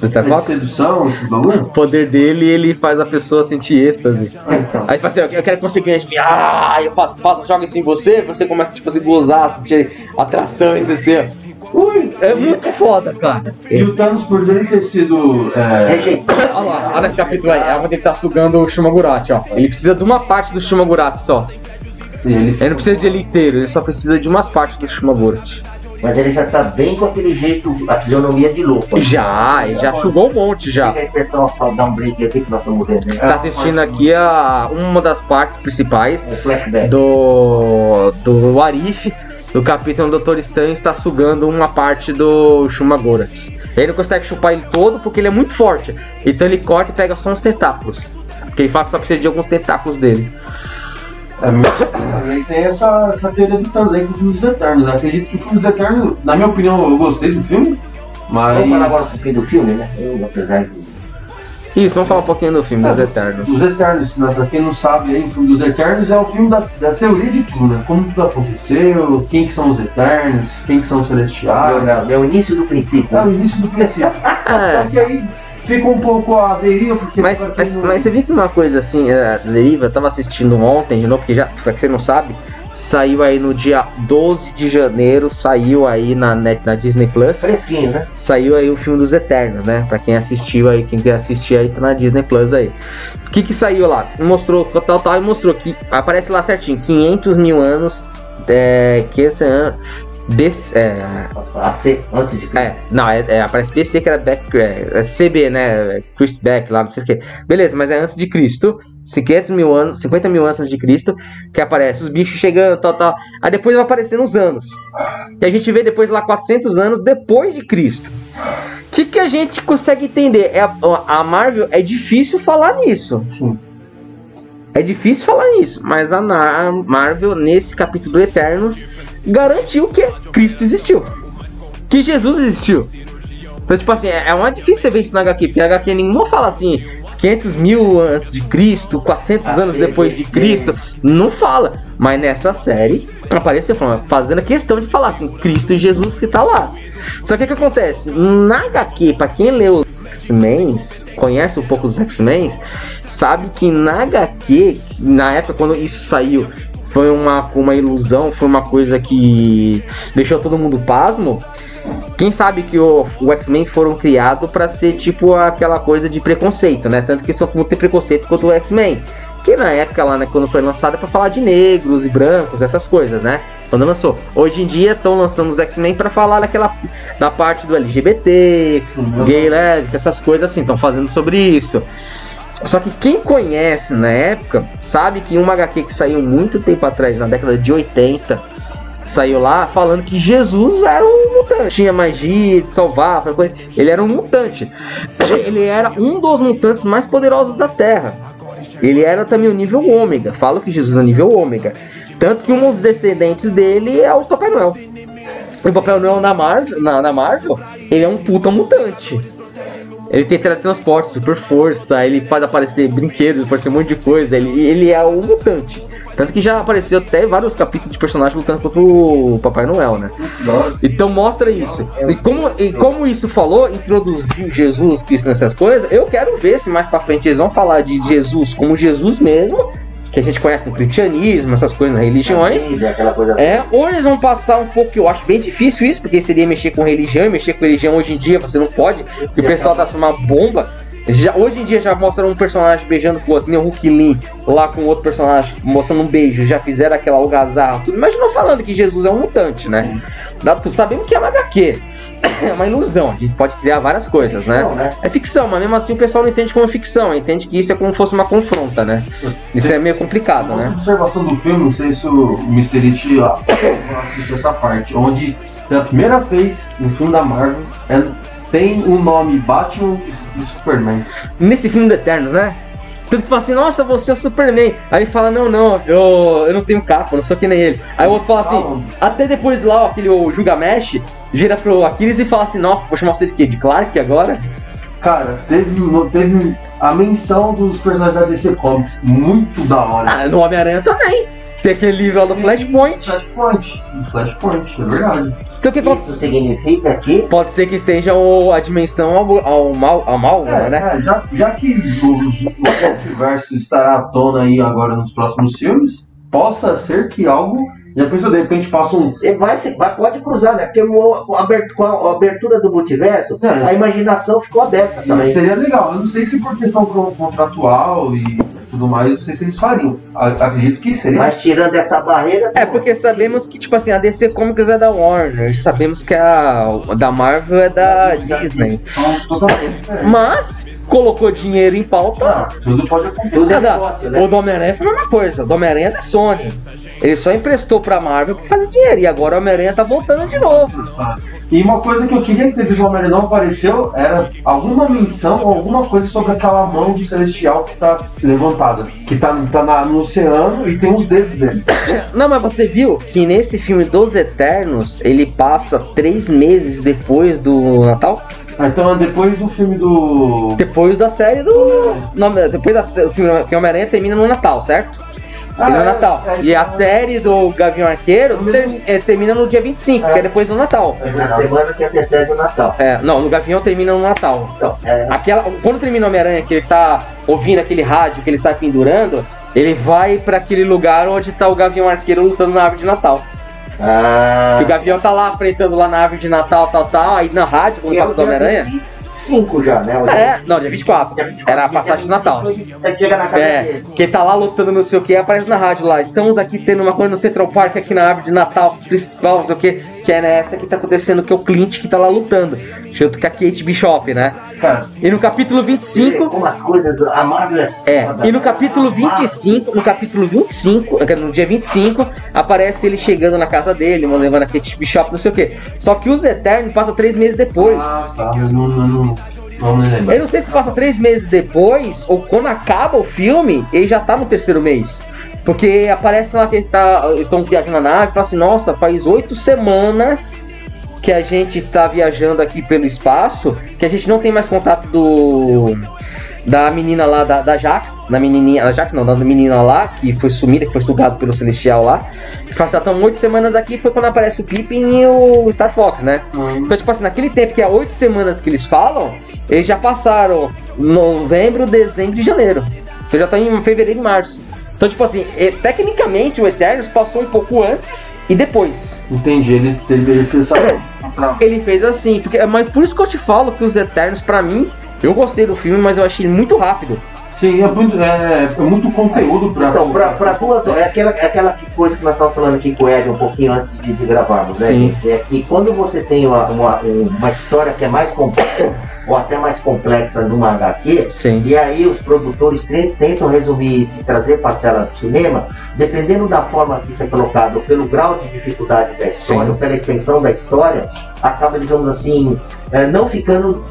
Speaker 1: Star
Speaker 3: de
Speaker 1: Fox?
Speaker 3: sedução, esses bagulho.
Speaker 1: O poder dele, ele faz a pessoa sentir êxtase.
Speaker 2: Então,
Speaker 1: Aí fala assim, eu quero conseguir, tipo, ah, eu faço, faço, joga isso em você, você começa, tipo assim, gozar, sentir atração, assim, ó.
Speaker 3: Ui,
Speaker 1: É muito foda, cara.
Speaker 3: E o Thanos, por ele ter sido. É.
Speaker 1: Olha lá, olha esse capítulo aí, é onde ele tá sugando o Shumagurati, ó. Ele precisa de uma parte do Shumagurati só.
Speaker 3: ele
Speaker 1: Ele não precisa de ele inteiro, ele só precisa de umas partes do Shumagurati.
Speaker 2: Mas ele já tá bem com aquele jeito, a fisionomia de louco.
Speaker 1: Já, ele já sugou um monte já.
Speaker 2: Aí, pessoal, só dar um break aqui que nós estamos vendo.
Speaker 1: Tá assistindo aqui a, uma das partes principais
Speaker 2: Um flashback.
Speaker 1: do, do Arif, do capítulo onde o Dr. Stan está sugando uma parte do Shumagorat. Ele não consegue chupar ele todo porque ele é muito forte. Então ele corta e pega só uns tentáculos. Porque ele fala que só precisa de alguns tentáculos dele.
Speaker 3: É, Também tem essa, essa teoria do Thanos aí com o filme dos Eternos. né? Acredito que o filme dos Eternos, na minha opinião, eu gostei do filme, mas.
Speaker 2: Vamos falar agora um pouquinho do filme, né? Eu, apesar de.
Speaker 1: Isso, vamos falar um pouquinho do filme dos Eternos.
Speaker 3: Os Eternos, né? pra quem não sabe aí, o filme dos Eternos é o filme da, da teoria de tudo, né? Como tudo aconteceu, quem que são os Eternos, quem que são os Celestiais.
Speaker 2: Meu, meu início do princípio.
Speaker 3: É o início do princípio.
Speaker 1: É.
Speaker 3: Só que aí fica um pouco a deriva, porque.
Speaker 1: Mas, mas, mas você viu que uma coisa assim, a deriva, eu tava assistindo ontem de novo, porque já, pra quem não sabe, saiu aí no dia 12 de janeiro, saiu aí na, net, na Disney Plus.
Speaker 2: Fresquinho, né?
Speaker 1: saiu aí o filme dos Eternos, né? Pra quem assistiu aí, quem quer assistir aí, tá na Disney Plus aí. O que que saiu lá? Mostrou, tal, tal, e mostrou que aparece lá certinho, 500 mil anos, é, que esse ano, BC, é,
Speaker 2: AC, antes de
Speaker 1: é, não, é, é, aparece BC que era back, é, é CB, né? Christ back lá, não sei o que. Beleza, mas é antes de Cristo. 500 mil anos, 50 mil anos antes de Cristo, que aparece os bichos chegando, tal, tal. Aí depois vai aparecendo os anos. Que a gente vê depois lá 400 anos depois de Cristo. O que, que a gente consegue entender? É a, a Marvel é difícil falar nisso.
Speaker 3: Sim.
Speaker 1: É difícil falar isso, mas a Marvel, nesse capítulo Eternos, garantiu que Cristo existiu. Que Jesus existiu. Então, tipo assim, é é uma difícil você ver isso na HQ, porque a HQ nenhuma fala assim, 500 mil antes de Cristo, 400
Speaker 2: Ah,
Speaker 1: anos depois de
Speaker 2: sim.
Speaker 1: Cristo. Não fala. Mas nessa série, apareceu fazendo a questão de falar assim, Cristo e Jesus que tá lá. Só que o que acontece? Na HQ, pra quem leu os X-Men, conhece um pouco dos X-Men, sabe que na HQ, na época quando isso saiu, foi uma, uma ilusão, foi uma coisa que deixou todo mundo pasmo. Quem sabe que o, o X-Men foram criados pra ser tipo aquela coisa de preconceito, né? Tanto que só não tem preconceito contra o X-Men. Que na época lá, né, quando foi lançado, é pra falar de negros e brancos, essas coisas, né? Quando lançou. Hoje em dia estão lançando os X-Men pra falar daquela da parte do LGBT, gay, lésbica, essas coisas assim, estão fazendo sobre isso. Só que quem conhece na época sabe que uma HQ que saiu muito tempo atrás, na década de 80, saiu lá falando que Jesus era um mutante. Tinha magia de salvar, coisa- ele era um mutante. [coughs] Ele era um dos mutantes mais poderosos da Terra. Ele era também o nível ômega. Falo que Jesus é nível ômega. Tanto que um dos descendentes dele é o Papai Noel. O Papai Noel na Marvel, na, na Marvel, ele é um puta mutante. Ele tem teletransporte, super força, ele faz aparecer brinquedos, aparecer um monte de coisa. Ele, ele é um mutante. Tanto que já apareceu até vários capítulos de personagens lutando contra o Papai Noel, né? Então mostra isso. E como, e como isso falou, introduziu Jesus Cristo nessas coisas, eu quero ver se mais pra frente eles vão falar de Jesus como Jesus mesmo, que a gente conhece no cristianismo, essas coisas, nas religiões.
Speaker 2: Aquela coisa
Speaker 1: É, ou eles vão passar um pouco, que eu acho bem difícil isso, porque seria mexer com religião, e mexer com religião hoje em dia você não pode, porque o pessoal tá uma bomba. Já, hoje em dia já mostraram um personagem beijando com o outro, nem o Hulk Lin lá com outro personagem mostrando um beijo, já fizeram aquela algazarra, tudo. Imagina falando que Jesus é um mutante, né? Dá, sabemos que é uma HQ, [coughs] é uma ilusão, a gente pode criar várias coisas, né?
Speaker 2: ficção, né?
Speaker 1: É ficção, mas mesmo assim o pessoal não entende como ficção, entende que isso é como se fosse uma confronta, né? Isso é meio complicado,
Speaker 3: Uma
Speaker 1: né?
Speaker 3: observação do filme, não sei se o Mr. It assiste essa parte, onde pela primeira vez no filme da Marvel é- tem o nome Batman e Superman.
Speaker 1: nesse filme do Eternos, né? Tanto que fala assim, nossa, você é o Superman. Aí ele fala, não, não, eu, eu não tenho capa, não sou que nem ele. Aí o outro fala assim, até depois lá, ó, aquele o Gilgamesh, gira pro Aquiles e fala assim, nossa, vou chamar você de quê? De Clark agora?
Speaker 3: Cara, teve, teve a menção dos personagens da DC Comics, muito da hora.
Speaker 1: Ah, no Homem-Aranha também. Tem aquele livro lá do Flashpoint.
Speaker 3: Flashpoint, Flashpoint, é verdade.
Speaker 1: Então o que?
Speaker 2: Isso significa que
Speaker 1: Pode ser que esteja o- a dimensão ao, ao mal, ao mal
Speaker 3: É,
Speaker 1: né?
Speaker 3: é, já, já que o, o multiverso estará à tona aí agora nos próximos filmes, possa ser que algo. Já pensou, de repente passa um.
Speaker 2: ele vai, se- vai- pode cruzar, né? Porque o- com a abert- com a abertura do multiverso,
Speaker 3: É,
Speaker 2: a imaginação ficou aberta também.
Speaker 3: Seria legal. Eu não sei se por questão con- contratual e tudo mais, não sei se eles fariam. Acredito que seria.
Speaker 2: Mas tirando essa barreira.
Speaker 1: É, porque sabemos que, tipo assim, a DC Comics é da Warner, sabemos que a da Marvel é da Disney.
Speaker 3: São totalmente.
Speaker 1: Mas colocou dinheiro em pauta.
Speaker 3: Ah, tudo pode acontecer.
Speaker 2: Negócio, né?
Speaker 1: O do Homem-Aranha foi a mesma coisa. O do Homem-Aranha é da Sony. Ele só emprestou pra Marvel pra fazer dinheiro. E agora o Homem-Aranha tá voltando de novo.
Speaker 3: E uma coisa que eu queria que teve o Homem não apareceu era alguma menção ou alguma coisa sobre aquela mão de celestial que tá levantada. Que tá, tá na- no oceano e tem os dedos dele.
Speaker 1: Não, mas você viu que nesse filme dos Eternos ele passa três meses depois do Natal?
Speaker 3: Ah, Então é depois do filme do.
Speaker 1: Depois da série do. Não, depois da sé- o filme que Homem-Aranha termina no Natal, certo?
Speaker 3: Ah,
Speaker 1: Termina no
Speaker 3: é,
Speaker 1: Natal.
Speaker 3: é,
Speaker 1: e a
Speaker 3: é.
Speaker 1: série do Gavião Arqueiro
Speaker 3: É.
Speaker 1: ter- é, termina no dia 25,
Speaker 3: É.
Speaker 1: que é depois do Natal.
Speaker 2: Na semana que antecede o Natal.
Speaker 1: É, não, no Gavião termina no Natal.
Speaker 2: Então, é,
Speaker 1: Aquela, quando termina o Homem-Aranha, que ele tá ouvindo aquele rádio que ele sai pendurando, ele vai pra aquele lugar onde tá o Gavião Arqueiro lutando na árvore de Natal.
Speaker 2: Ah,
Speaker 1: Que o Gavião tá lá enfrentando lá na árvore de Natal, tal, tal, aí na rádio, quando
Speaker 2: é
Speaker 1: passa
Speaker 2: o
Speaker 1: do Homem-Aranha.
Speaker 2: 25 já, né? O
Speaker 1: É, não, dia 24.
Speaker 2: dia 24,
Speaker 1: Era a passagem do Natal.
Speaker 2: 25, Você chega na casa
Speaker 1: É, quem tá lá lutando não sei o que, aparece na rádio lá. Estamos aqui tendo uma coisa no Central Park, aqui na árvore de Natal principal, não sei o que. Que é nessa que tá acontecendo, que é o Clint que tá lá lutando. Junto com a Kate Bishop, né?
Speaker 3: Cara,
Speaker 1: E no capítulo 25.
Speaker 2: Como as coisas, a Marvel
Speaker 1: É, e no capítulo 25, no capítulo 25, eh, no dia 25, aparece ele chegando na casa dele, levando a Kate Bishop, não sei o que. Só que os Eternos passam três meses depois.
Speaker 3: ah, tá. eu não, não, não.
Speaker 1: Eu não sei se passa três meses depois, ou quando acaba o filme, ele já tá no terceiro mês. Porque aparece lá que ele tá, eles estão viajando na nave e fala assim, nossa, faz oito semanas que a gente tá viajando aqui pelo espaço, que a gente não tem mais contato do. Da menina lá, da, da Jax, da menininha, da Jax não, da menina lá, que foi sumida, que foi sugado pelo Celestial lá. Faz estão oito semanas aqui, foi quando aparece o Pippin e o Star Fox, né?
Speaker 3: Hum.
Speaker 1: Então, tipo assim, naquele tempo que é oito semanas que eles falam, eles já passaram novembro, dezembro e janeiro. Então já tá em fevereiro e março. Então, tipo assim, eh, tecnicamente o Eternos passou um pouco antes e depois.
Speaker 3: Entendi, ele teve ele fez essa. pra-
Speaker 1: Ele fez assim, porque, mas por isso que eu te falo que os Eternos, pra mim, eu gostei do filme, mas eu achei ele muito rápido.
Speaker 3: Sim, é muito, é, é muito conteúdo pra.
Speaker 2: Então, pra, pra duas é aquela, é aquela coisa que nós estávamos falando aqui com o Ed um pouquinho antes de, de gravarmos, né?
Speaker 1: Sim.
Speaker 2: É que quando você tem uma, uma, uma história que é mais complexa, ou até mais complexa numa HQ,
Speaker 1: Sim.
Speaker 2: e aí os produtores tentam resumir isso e trazer para a tela do cinema, dependendo da forma que isso é colocado, ou pelo grau de dificuldade da história, ou pela extensão da história, acaba, digamos assim, eh, não ficando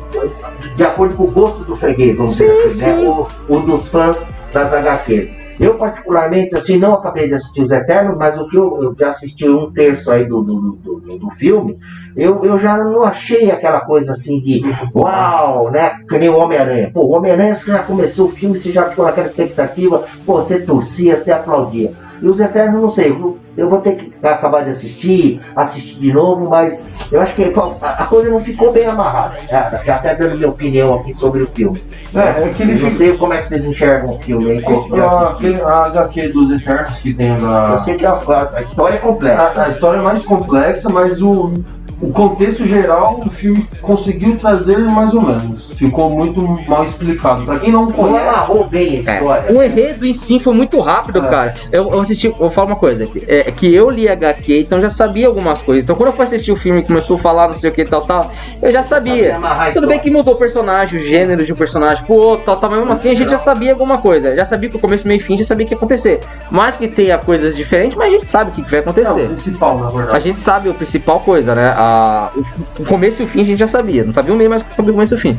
Speaker 2: de acordo com o gosto do freguês, vamos
Speaker 1: Sim,
Speaker 2: dizer assim, né?
Speaker 1: sim.
Speaker 2: o, o dos fãs das HQs. Eu, particularmente, assim, não acabei de assistir Os Eternos, mas o que eu, eu já assisti um terço aí do, do, do, do- do filme, eu, eu já não achei aquela coisa assim de uau, né? Que nem o Homem-Aranha. Pô, o Homem-Aranha já começou o filme, você já ficou naquela expectativa, pô, você torcia, você aplaudia. E Os Eternos, não sei, eu vou ter que acabar de assistir, assistir de novo, mas eu acho que a, coisa não ficou bem amarrada. Já, até dando minha opinião aqui sobre o filme.
Speaker 3: É, é que ele
Speaker 2: Eu não sei como é que vocês enxergam o filme aí.
Speaker 3: A, aquele- a HQ dos Eternos que tem
Speaker 2: Eu
Speaker 3: a,
Speaker 2: sei que a, a- a história é complexa.
Speaker 3: a, a história é mais complexa, mas o, o contexto geral do filme conseguiu trazer mais ou menos. Ficou muito mal explicado. Pra quem não
Speaker 2: Não
Speaker 3: conhece.
Speaker 2: amarrou bem a
Speaker 1: É,
Speaker 2: história.
Speaker 1: o enredo em si foi muito rápido,
Speaker 3: É.
Speaker 1: cara. Eu, eu assisti, eu vou falar uma coisa, que, é, que eu li HQ, então já sabia algumas coisas. Então quando eu fui assistir o filme e começou a falar não sei o que tal, tal, eu já sabia.
Speaker 2: A
Speaker 1: Tudo bem
Speaker 2: história.
Speaker 1: que mudou o personagem, o gênero de um personagem pro outro, tal, tal, mas mesmo assim a gente já sabia alguma coisa. Já sabia que o começo, meio e fim, já sabia o que ia acontecer. Mais que tenha coisas diferentes, mas a gente sabe o que, vai
Speaker 3: É o
Speaker 1: acontecer.
Speaker 3: principal, na
Speaker 1: A
Speaker 3: verdade.
Speaker 1: gente sabe a principal coisa, né? A, o, o começo e o fim a gente já sabia. Não sabia o meio, mas sabia o começo e o fim.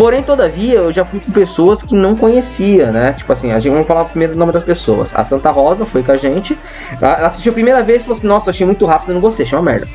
Speaker 1: Porém, todavia, eu já fui com pessoas que não conhecia, né? Tipo assim, a gente vamos falar primeiro o nome das pessoas. A Santa Rosa foi com a gente. Ela assistiu a primeira vez e falou assim: Nossa, achei muito rápido, não gostei, achei uma merda.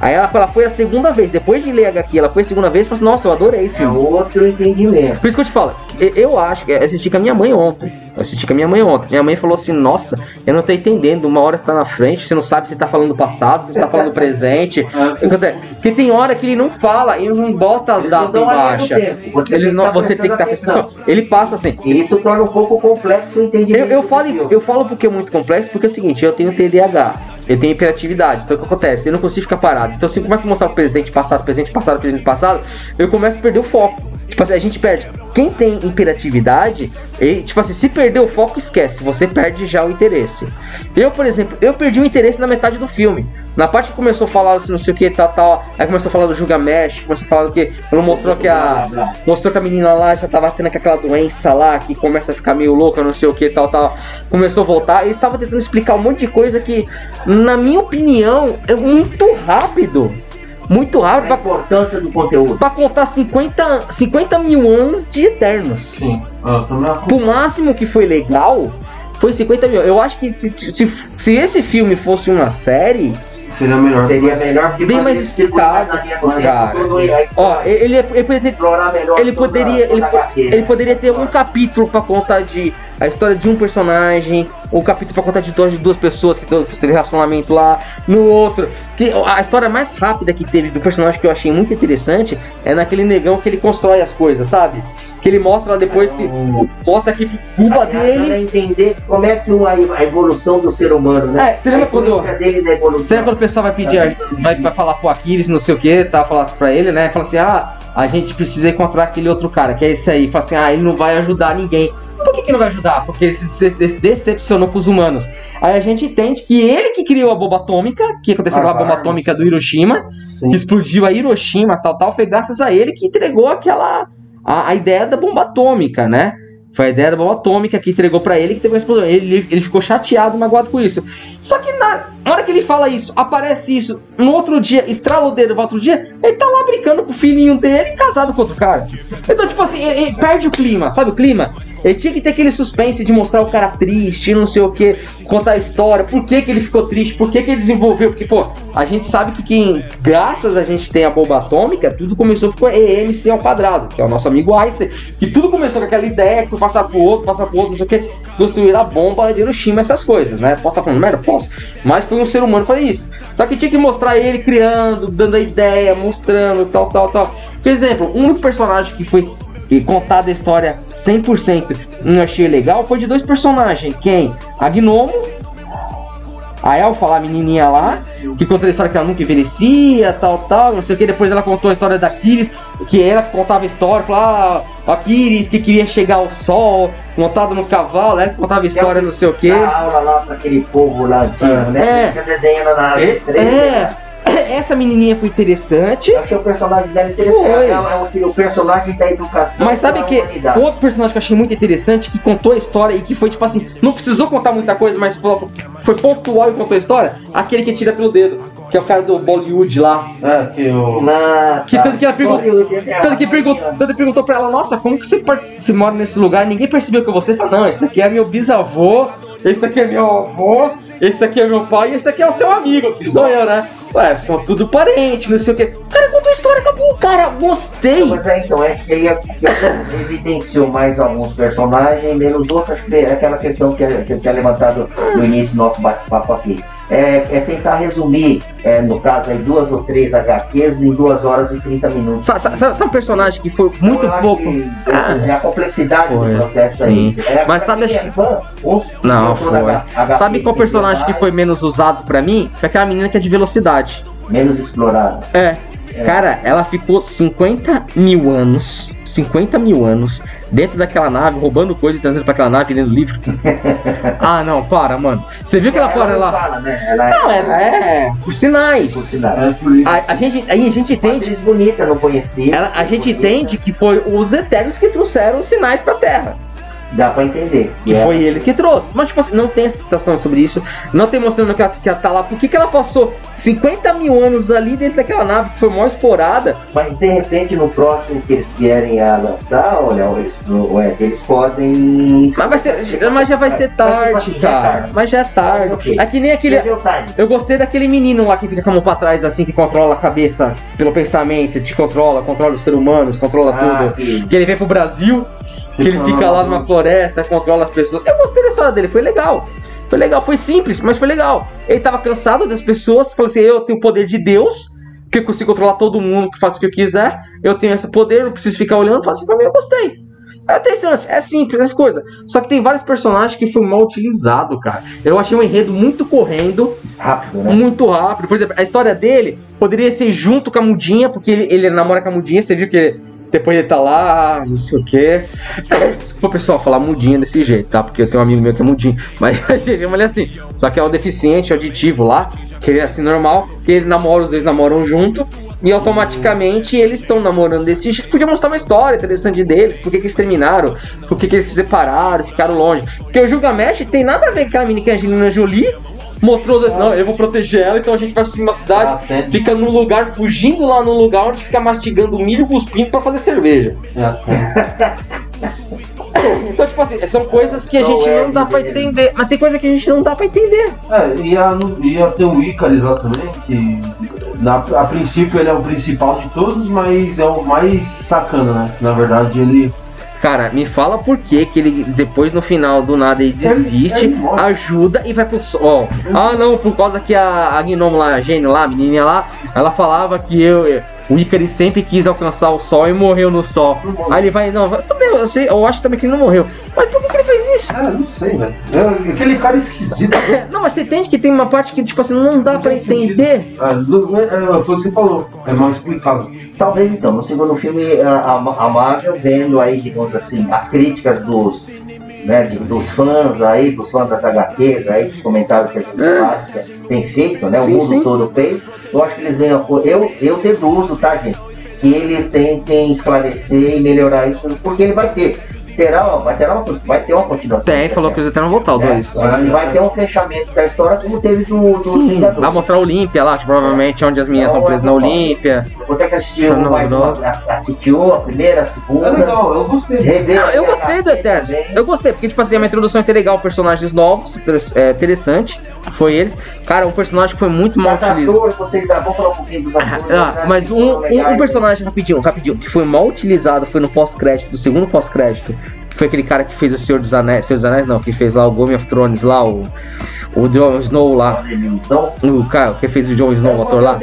Speaker 1: Aí ela, ela foi a segunda vez, depois de ler HQ, ela foi a segunda vez e falou assim: Nossa, eu adorei o
Speaker 2: É outro entendimento.
Speaker 1: Por isso que eu te falo, eu- acho que eu assisti com a minha mãe ontem. Eu assisti com a minha mãe ontem. Minha mãe falou assim: Nossa, eu não tô entendendo. Uma hora tá na frente, você não sabe se tá falando passado, se tá falando presente. [laughs] Quer dizer, porque tem hora que ele não fala, ele não bota a
Speaker 2: Eles
Speaker 1: data
Speaker 2: não dão a linha do
Speaker 1: embaixo.
Speaker 2: Você
Speaker 1: Eles não,
Speaker 2: que tá
Speaker 1: você tem que estar
Speaker 2: prestando
Speaker 1: prestando atenção. Ele passa assim.
Speaker 2: E isso torna um pouco complexo o entendimento.
Speaker 1: Eu, eu, falo, eu falo porque é muito complexo, porque é o seguinte, eu tenho TDAH, eu tenho hiperatividade, então o que acontece? Eu não consigo ficar parado. Então se eu começo a mostrar o presente, passado, presente, passado, presente, passado, eu começo a perder o foco. Tipo assim, a gente perde. Quem tem hiperatividade, ele, tipo assim, se perder o foco, esquece. Você perde já o interesse. Eu, por exemplo, eu perdi o interesse na metade do filme. Na parte que começou a falar assim, não sei o que, tal, tal. Aí começou a falar do Gilgamesh, começou a falar do que. Quando mostrou que a. Mostrou que a menina lá já tava tendo aquela doença lá que começa a ficar meio louca, não sei o que, tal, tal. Começou a voltar. Eles estavam tentando explicar um monte de coisa que, na minha opinião, é muito rápido. Muito rápido
Speaker 2: A
Speaker 1: pra,
Speaker 2: importância do conteúdo.
Speaker 1: pra contar 50, 50 mil anos de Eternos.
Speaker 3: Sim. Ah, também
Speaker 1: O máximo que foi legal foi 50 mil. Eu acho que se, se, se esse filme fosse uma série,
Speaker 3: seria melhor.
Speaker 2: Seria melhor porque
Speaker 1: Bem
Speaker 2: fazer
Speaker 1: mais
Speaker 2: tipo
Speaker 1: explicado, cara. ó, ele, ele ele
Speaker 2: toda-
Speaker 1: poderia, ele, ele poderia ter um capítulo pra contar de a história de um personagem, um capítulo pra contar de duas, de duas pessoas que aquele relacionamento lá, no outro. Que a história mais rápida que teve do personagem que eu achei muito interessante é naquele negão que ele constrói as coisas, sabe? Que ele mostra lá depois que mostra que culpa dele.
Speaker 2: é entender como é que o- a evolução do ser humano, né?
Speaker 1: É, você lembra
Speaker 2: a
Speaker 1: quando-
Speaker 2: dele na evolução.
Speaker 1: Quando o pessoal vai pedir, a- vai, vai falar pro Aquiles, não sei o que, tá? Falar assim pra ele, né? Fala assim, ah, a gente precisa encontrar aquele outro cara, que é esse aí. Fala assim, ah, ele não vai ajudar ninguém. Por que, que não vai ajudar? Porque ele se decepcionou com os humanos. Aí a gente entende que ele que criou a bomba atômica, que aconteceu
Speaker 2: As
Speaker 1: aquela bomba
Speaker 2: armas.
Speaker 1: atômica do Hiroshima,
Speaker 2: Sim.
Speaker 1: que explodiu a Hiroshima, tal, tal, foi graças a ele que entregou aquela a, a ideia da bomba atômica, né? Foi a ideia da bomba atômica que entregou pra ele que teve uma explosão. Ele, ele ficou chateado, magoado com isso. Só que na, na hora que ele fala isso, aparece isso, no outro dia, estrala o dedo, volta outro dia, ele tá lá brincando com o filhinho dele, casado com outro cara. Então, tipo assim, ele, ele perde o clima, sabe o clima? Ele tinha que ter aquele suspense de mostrar o cara triste, não sei o que, contar a história, por que, que ele ficou triste, por que, que ele desenvolveu. Porque, pô, a gente sabe que quem, graças a gente tem a bomba atômica, tudo começou com EMC ao quadrado, que é o nosso amigo Einstein, que tudo começou com aquela ideia que passar pro outro, passar pro outro, não sei o que, construir a bomba de Hiroshima, essas coisas, né? Posso estar falando merda? Posso. Mas foi um ser humano fez isso. Só que tinha que mostrar ele criando, dando a ideia, mostrando, tal, tal, tal. Por exemplo, o único personagem que foi contada a história 100% não achei legal foi de dois personagens. Quem? A Gnomo, a Elfa lá, a menininha lá, que contou a história que ela nunca envelhecia, tal, tal, não sei o que. Depois ela contou a história da Kiris, que ela contava a história, falava, ah, a Kiris que queria chegar ao sol, montado no cavalo, ela contava a história, não sei o que.
Speaker 2: Aula lá pra aquele povo lá né?
Speaker 1: É.
Speaker 2: Fica desenhando na.
Speaker 3: É, [coughs]
Speaker 1: essa menininha foi interessante.
Speaker 2: Achei o personagem deve ter
Speaker 1: Foi.
Speaker 2: é, é, o, o personagem da educação.
Speaker 1: Mas sabe que
Speaker 2: humanidade.
Speaker 1: outro personagem que eu achei muito interessante, que contou a história e que foi tipo assim, não precisou contar muita coisa, mas foi, foi pontual e contou a história? Aquele que tira pelo dedo, que é o cara do Bollywood lá.
Speaker 3: É, que o.
Speaker 2: Na,
Speaker 1: Que tanto que ela perguntou-
Speaker 2: é
Speaker 1: Tanto que, perguntou, tanto que perguntou pra ela, nossa, como que você, par- você mora nesse lugar? Ninguém percebeu que você fala, não, esse aqui é meu bisavô, esse aqui é meu avô, esse aqui é meu pai e esse aqui é o seu amigo, que sou eu, né? Ué, são tudo parente, não sei o quê. O cara contou a história, acabou. Cara, gostei.
Speaker 2: Mas é, então, acho que aí é- que evidenciou mais alguns personagens, menos outros, que é aquela questão que, que eu tinha levantado no início do nosso bate-papo aqui. É, é tentar resumir, é, no caso aí, duas ou três HQs em duas horas e 30 minutos.
Speaker 1: Sa- sa- Sabe, sabe um personagem que foi muito
Speaker 2: acho
Speaker 1: pouco.
Speaker 2: que
Speaker 1: Ah.
Speaker 2: É a complexidade
Speaker 1: Foi,
Speaker 2: do processo
Speaker 1: sim.
Speaker 2: aí. É,
Speaker 1: Mas sabe, acho-
Speaker 2: é fã,
Speaker 1: Não, foi.
Speaker 2: HQ
Speaker 1: Sabe qual personagem que foi menos usado pra mim? Foi aquela menina que é de velocidade.
Speaker 2: Menos explorado.
Speaker 1: É.
Speaker 2: É.
Speaker 1: Cara, ela ficou 50 mil anos. 50 mil anos dentro daquela nave, roubando coisa e trazendo pra aquela nave lendo livro. [laughs] ah, não, para, mano. Você viu que ela fora
Speaker 2: não
Speaker 1: lá?
Speaker 2: fala, né? Ela
Speaker 1: Não, ela é por sinais.
Speaker 2: por sinal.
Speaker 3: É.
Speaker 1: A, a gente, aí a gente entende.
Speaker 2: Bonita, não conhecia.
Speaker 1: Ela, a gente
Speaker 2: Bonita.
Speaker 1: entende que foi os Eternos que trouxeram os sinais pra Terra.
Speaker 2: Dá pra entender.
Speaker 1: Que
Speaker 2: é-
Speaker 1: foi ele que trouxe. Mas, tipo assim, não tem essa citação sobre isso. Não tem mostrando que ela, que ela tá lá. Por que, que ela passou 50 mil anos ali dentro daquela nave que foi mal explorada?
Speaker 2: Mas de repente no próximo que eles vierem a lançar, olha, eles, ué, eles podem.
Speaker 1: Mas, vai ser, mas já vai ser tarde, cara. Mas já é tarde.
Speaker 2: Ok.
Speaker 1: É que nem aquele. Eu gostei daquele menino lá que fica com a mão pra trás, assim, que controla a cabeça pelo pensamento, te controla, controla os seres humanos, controla
Speaker 2: Ah,
Speaker 1: tudo.
Speaker 2: que-
Speaker 1: Que ele vem pro Brasil, que ele fica lá numa floresta, controla as pessoas. Eu gostei da história dele, foi legal. Foi legal, foi simples, mas foi legal. Ele tava cansado das pessoas, falou assim: eu tenho o poder de Deus, que eu consigo controlar todo mundo, que faça o que eu quiser. Eu tenho esse poder, não preciso ficar olhando, faço assim pra mim, eu gostei. É, lance, é simples, essas coisas. Só que tem vários personagens que foi mal utilizado, cara. Eu achei um enredo muito correndo,
Speaker 2: rápido, né?
Speaker 1: muito rápido. Por exemplo, a história dele poderia ser junto com a Mudinha, porque ele, ele namora com a Mudinha, você viu que depois ele tá lá, não sei o quê. Desculpa, pessoal, falar Mudinha desse jeito, tá? Porque eu tenho um amigo meu que é Mudinho. [laughs] Mas a ele assim. Só que é o deficiente auditivo lá, que ele é assim normal, que ele namora, os dois namoram junto. E automaticamente eles estão namorando desse jeito. Podia mostrar uma história interessante deles, por que, que eles terminaram, por que, que eles se separaram, ficaram longe. Porque o Gilgamesh tem nada a ver com aquela menina que é a Angelina Jolie. Mostrou os dois, não, eu vou proteger ela, então a gente vai subir uma cidade,
Speaker 3: Ah,
Speaker 1: fica num lugar, fugindo lá num lugar onde fica mastigando milho cuspindo pra fazer cerveja. [laughs] Então, tipo assim, são coisas que a gente
Speaker 2: é
Speaker 1: não dá pra entender. Mas tem coisa que a gente não dá pra entender.
Speaker 3: É, ia, ia ter o Icaris lá também, que na, a princípio ele é o principal de todos, mas é o mais sacana, né? Na verdade ele.
Speaker 1: Cara, me fala por que que ele depois no final do nada ele desiste,
Speaker 3: ele mostra.
Speaker 1: ajuda e vai pro sol. Ah, não, por causa que a, a Gnomo lá, a gênio lá, a menininha lá, ela falava que eu, o Icarus sempre quis alcançar o sol e morreu no sol. Aí ele vai, não, vai, também, eu, sei, eu acho também que ele não morreu. Mas por que ele isso?
Speaker 3: Cara, não sei, velho. É, aquele cara esquisito. [laughs]
Speaker 1: Não, mas você entende que tem uma parte que, tipo assim, não dá pra
Speaker 3: tem sentido.
Speaker 1: entender.
Speaker 3: Ah, não- é, é, foi o que você falou. É mal explicado.
Speaker 2: Talvez então, no segundo filme, a, a- a Marvel vendo aí, digamos assim, as críticas dos, né, de- dos fãs aí, dos fãs das HQs aí, dos comentários que a gente
Speaker 1: É.
Speaker 2: faz, que tem feito, né?
Speaker 1: Sim,
Speaker 2: o mundo
Speaker 1: sim.
Speaker 2: todo fez. Eu acho que eles vêm a co- eu, eu deduzo, tá, gente? Que eles tentem esclarecer e melhorar isso, porque ele vai ter. Terá, vai, ter uma, vai ter uma continuação.
Speaker 1: Tem, falou que os Eternos vão voltar, o
Speaker 2: É,
Speaker 1: 2.
Speaker 2: E vai ter um fechamento da história como teve do, do
Speaker 1: Sim,
Speaker 2: Vingadores.
Speaker 1: vai mostrar a Olímpia lá, tipo, provavelmente onde as meninas
Speaker 2: Então,
Speaker 1: estão presas na
Speaker 2: é.
Speaker 1: Olímpia.
Speaker 2: Vou ter que assistir
Speaker 1: não
Speaker 2: mais
Speaker 1: mudou.
Speaker 2: uma, a- primeira, a segunda.
Speaker 3: É legal, eu gostei.
Speaker 2: Rever
Speaker 1: Não, eu gostei do Eternos.
Speaker 2: também.
Speaker 1: Eu gostei, porque, tipo assim, é uma introdução legal, personagens novos, é interessante. Foi eles. Cara, um personagem que foi muito mal utilizado.
Speaker 2: vocês ah, vamos falar um pouquinho dos atores.
Speaker 1: Ah,
Speaker 2: né,
Speaker 1: mas um, um,
Speaker 2: legais.
Speaker 1: um personagem, rapidinho, rapidinho, que foi mal utilizado foi no pós-crédito, do segundo pós-crédito, que foi aquele cara que fez o Senhor dos Anéis, Senhor dos Anéis não, que fez lá o Game of Thrones lá, o, o Jon Snow lá, o cara que fez o Jon Snow, o ator lá.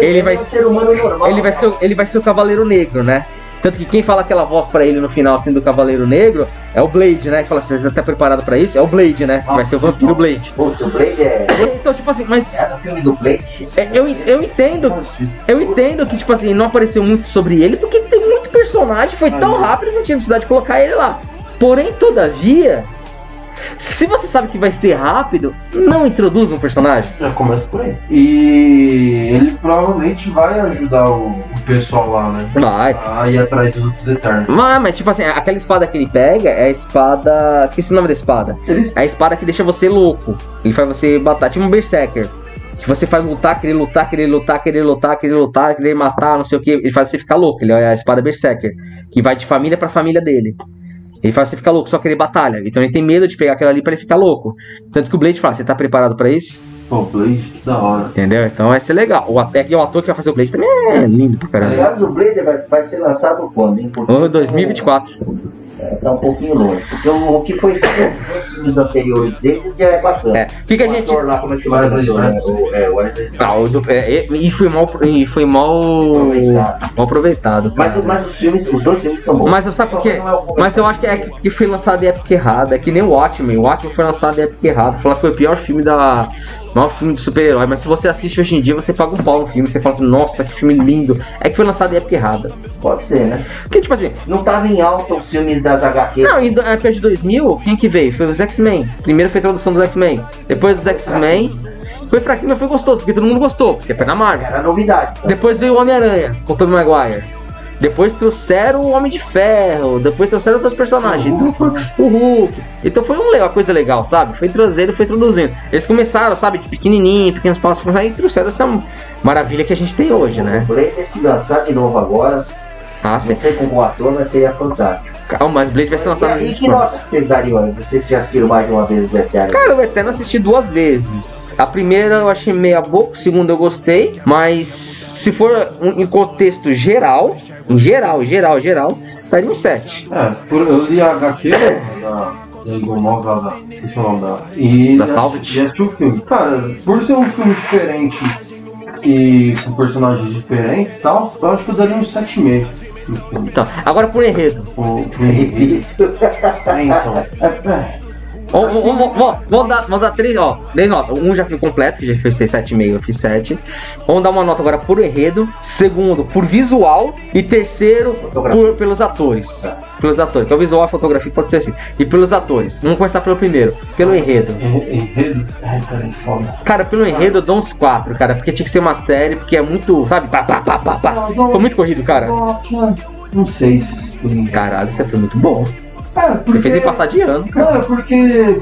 Speaker 2: Ele
Speaker 1: vai ser-. Ele vai, ser, o- ele vai ser o Cavaleiro Negro, né? Tanto que quem fala aquela voz pra ele no final, assim, do Cavaleiro Negro, é o Blade, né? Que fala assim, você tá preparado pra isso? É o Blade, né? Vai ser o Vampiro Blade.
Speaker 2: Putz, o Blade é.
Speaker 1: Então, tipo assim, mas
Speaker 2: É o filme do Blade.
Speaker 1: é, eu, eu entendo, eu entendo que, tipo assim, não apareceu muito sobre ele, porque tem personagem, foi tão rápido que não tinha necessidade de colocar ele lá. Porém, todavia, se você sabe que vai ser rápido, não introduz um personagem.
Speaker 3: Já começa por aí. E ele provavelmente vai ajudar o, o pessoal lá, né?
Speaker 1: Vai.
Speaker 3: A ir atrás dos outros Eternos.
Speaker 1: Mas, mas, tipo assim, aquela espada que ele pega é a espada. Esqueci o nome da espada.
Speaker 3: Eles
Speaker 1: É a espada que deixa você louco. Ele faz você bater, tipo um berserker. Que você faz lutar, querer lutar, querer lutar, querer lutar, querer lutar, querer matar, não sei o que. Ele faz você ficar louco. Ele é a espada berserker. Que vai de família pra família dele. Ele faz você ficar louco, só querer batalha. Então ele tem medo de pegar aquela ali pra ele ficar louco. Tanto que o Blade fala: Você tá preparado pra isso?
Speaker 3: Pô, Blade, que da hora.
Speaker 1: Entendeu? Então vai ser legal. O, até que o ator que vai fazer o Blade também é lindo pra caramba.
Speaker 2: Aliás, o Blade vai, vai ser lançado quando, hein? Porque
Speaker 1: Ô, 2024.
Speaker 2: É, tá um pouquinho longe. Porque o, o que foi feito nos filmes anteriores deles já é bacana.
Speaker 1: É. O que, que a
Speaker 2: O
Speaker 1: gente.
Speaker 2: lá, como é que chama? Né? É, o Wesley Snipes.
Speaker 1: Ah, é, é, e foi mal, e foi mal,
Speaker 2: Aproveitado.
Speaker 1: mal aproveitado.
Speaker 2: Mas, mas os filmes, os dois filmes são bons.
Speaker 1: Mas sabe por quê?
Speaker 2: É
Speaker 1: Mas eu acho que é que que foi lançado em época errada. É que nem o Watchmen. O Watchmen foi lançado em época errada. Falar que foi o pior filme da. Maior filme de super-herói. Mas se você assiste hoje em dia, você paga um pau no filme. Você fala assim, nossa, que filme lindo. É que foi lançado em época errada.
Speaker 2: Pode ser, né?
Speaker 1: Porque, tipo assim,
Speaker 2: Não tava em alta os filmes das HQ.
Speaker 1: não, do- na época de 2000, quem que veio? Foi os X-Men. Primeiro foi a introdução dos X-Men. Depois dos X-Men. Foi fraquinho, mas foi gostoso. Porque todo mundo gostou. Porque é pé na Marvel.
Speaker 2: Era novidade. tá?
Speaker 1: Depois veio o Homem-Aranha, com o Tobey Maguire. Depois trouxeram o Homem de Ferro. Depois trouxeram outros personagens. Então foi o Hulk. Então foi um uma coisa legal, sabe? Foi trazendo, foi introduzindo. Eles começaram, sabe, de pequenininho, pequenos passos, e trouxeram essa maravilha que a gente tem hoje, né?
Speaker 2: O Blade se lançar de novo agora,
Speaker 1: Ah, sim.
Speaker 2: não sei como ator, mas seria fantástico.
Speaker 1: Calma, mas Blade vai ser lançado
Speaker 2: E, e que nota que vocês dariam? Vocês já assistiram mais de uma vez os Eternos?
Speaker 1: Cara, o Eterno assisti duas vezes. A primeira eu achei meia boca, a segunda eu gostei, mas se for um- em contexto geral, em geral, geral, geral, daria um 7.
Speaker 3: É, por- eu li a HQ da, da Eagle Moss lá da. Esqueci o nome da. E
Speaker 1: Da Salvage?
Speaker 3: Já assisti o filme. Cara, por ser um filme diferente e com personagens diferentes e tal, eu acho que eu daria um 7,5 no filme.
Speaker 1: Então, agora por enredo.
Speaker 3: O,
Speaker 2: É difícil.
Speaker 3: É, então. [laughs]
Speaker 1: Vamos, vamos, vamos, vamos, vamos dar, vamos dar três, ó, três notas. Um já foi completo, que já fez 7,5, eu fiz 7. Vamos dar uma nota agora por enredo. Segundo, por visual. E terceiro, por, pelos atores. Pelos atores. Que é o visual, a fotografia pode ser assim. E pelos atores. Vamos começar pelo primeiro, pelo enredo.
Speaker 3: en- enredo. Ai, cara, é foda.
Speaker 1: Cara, pelo enredo eu dou uns 4, cara. Porque tinha que ser uma série, porque é muito, sabe? Pá, pá, pá, pá, pá. Foi muito corrido, cara.
Speaker 3: Um 6 por enredo.
Speaker 1: Caralho, isso foi muito bom.
Speaker 3: É,
Speaker 1: Você
Speaker 3: porque...
Speaker 1: fez ele passar de ano, cara.
Speaker 3: Não, é porque,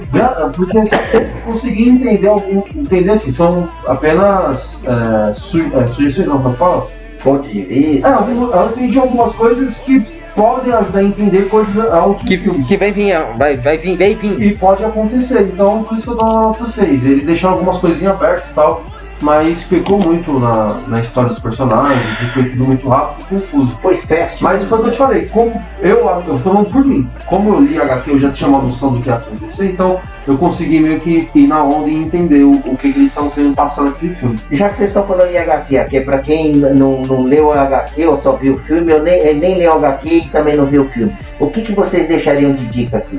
Speaker 3: porque eu consegui entender algum. Entender assim, são apenas é, su, é, sugestões, não, como fala?
Speaker 2: Ponto de vista.
Speaker 3: É, eu entendi algumas coisas que podem ajudar a entender coisas a outros
Speaker 1: Que,
Speaker 3: filmes.
Speaker 1: que vai vir, vai, vai vir, vai vir.
Speaker 3: E pode acontecer, então por isso que eu dou uma nota 6. Eles deixaram algumas coisinhas abertas e tal, mas pecou muito na, na história dos personagens e foi tudo muito rápido e confuso.
Speaker 2: Foi fest.
Speaker 3: Mas foi o que eu te falei, como eu, eu tô falando por mim, como eu li HQ, eu já tinha uma noção do que ia acontecer, então eu consegui meio que ir na onda e entender o, o que, que eles estavam querendo passar naquele filme.
Speaker 2: Já que vocês estão falando em HQ, aqui, pra quem não, não leu a HQ ou só viu o filme, eu nem, nem leu a HQ e também não viu o filme. O que, que vocês deixariam de dica aqui?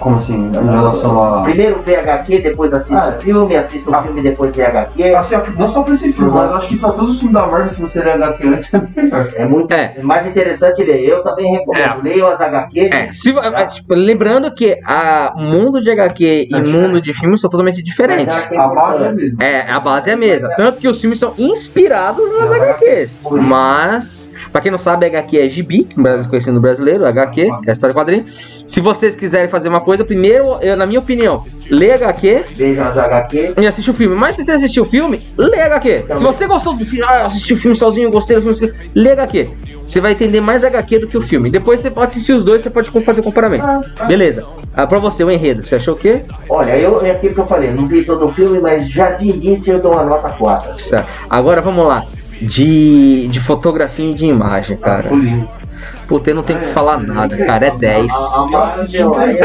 Speaker 3: Como assim? Em relação a.
Speaker 2: Primeiro vê HQ, depois assiste
Speaker 3: Ah,
Speaker 2: o filme, assiste o
Speaker 3: ah.
Speaker 2: filme, depois vê HQ.
Speaker 3: Assim, não só pra esse filme, mas acho que pra todos os filmes da Marvel, se você ler HQ antes, é melhor.
Speaker 2: É muito
Speaker 1: É.
Speaker 2: mais interessante ler. Eu também recomendo. Leiam as HQ.
Speaker 1: É, se, é, tipo, lembrando que a mundo de HQ e
Speaker 3: É
Speaker 1: mundo de filme são totalmente diferentes.
Speaker 2: Mas
Speaker 3: A base é a mesma.
Speaker 1: É, a base é a mesma. Tanto que os filmes são inspirados nas HQs. Mas, pra quem não sabe, HQ é gibi, conhecido no brasileiro, HQ, que é a história quadrinho. Se vocês quiserem fazer uma coisa, primeiro, eu, na minha opinião, lê HQ
Speaker 2: Vejam as HQ.
Speaker 1: e assiste o filme. Mas se você assistiu o filme, lê HQ. Se você gostou do filme, ah, assisti o filme sozinho, gostei do filme, lê HQ. Você vai entender mais HQ do que o filme. Depois você pode assistir os dois, você pode fazer comparamento. Beleza. Ah, pra você, o enredo, você achou o quê?
Speaker 2: Olha, eu, é aquilo que eu falei, não vi todo o filme, mas já de início eu dou uma nota 4.
Speaker 1: Certo. Agora vamos lá. De, de fotografia e de imagem, cara.
Speaker 3: Lindo.
Speaker 1: Puta, eu não tenho que falar nada, cara. É 10.
Speaker 2: A, a Marvel, aí,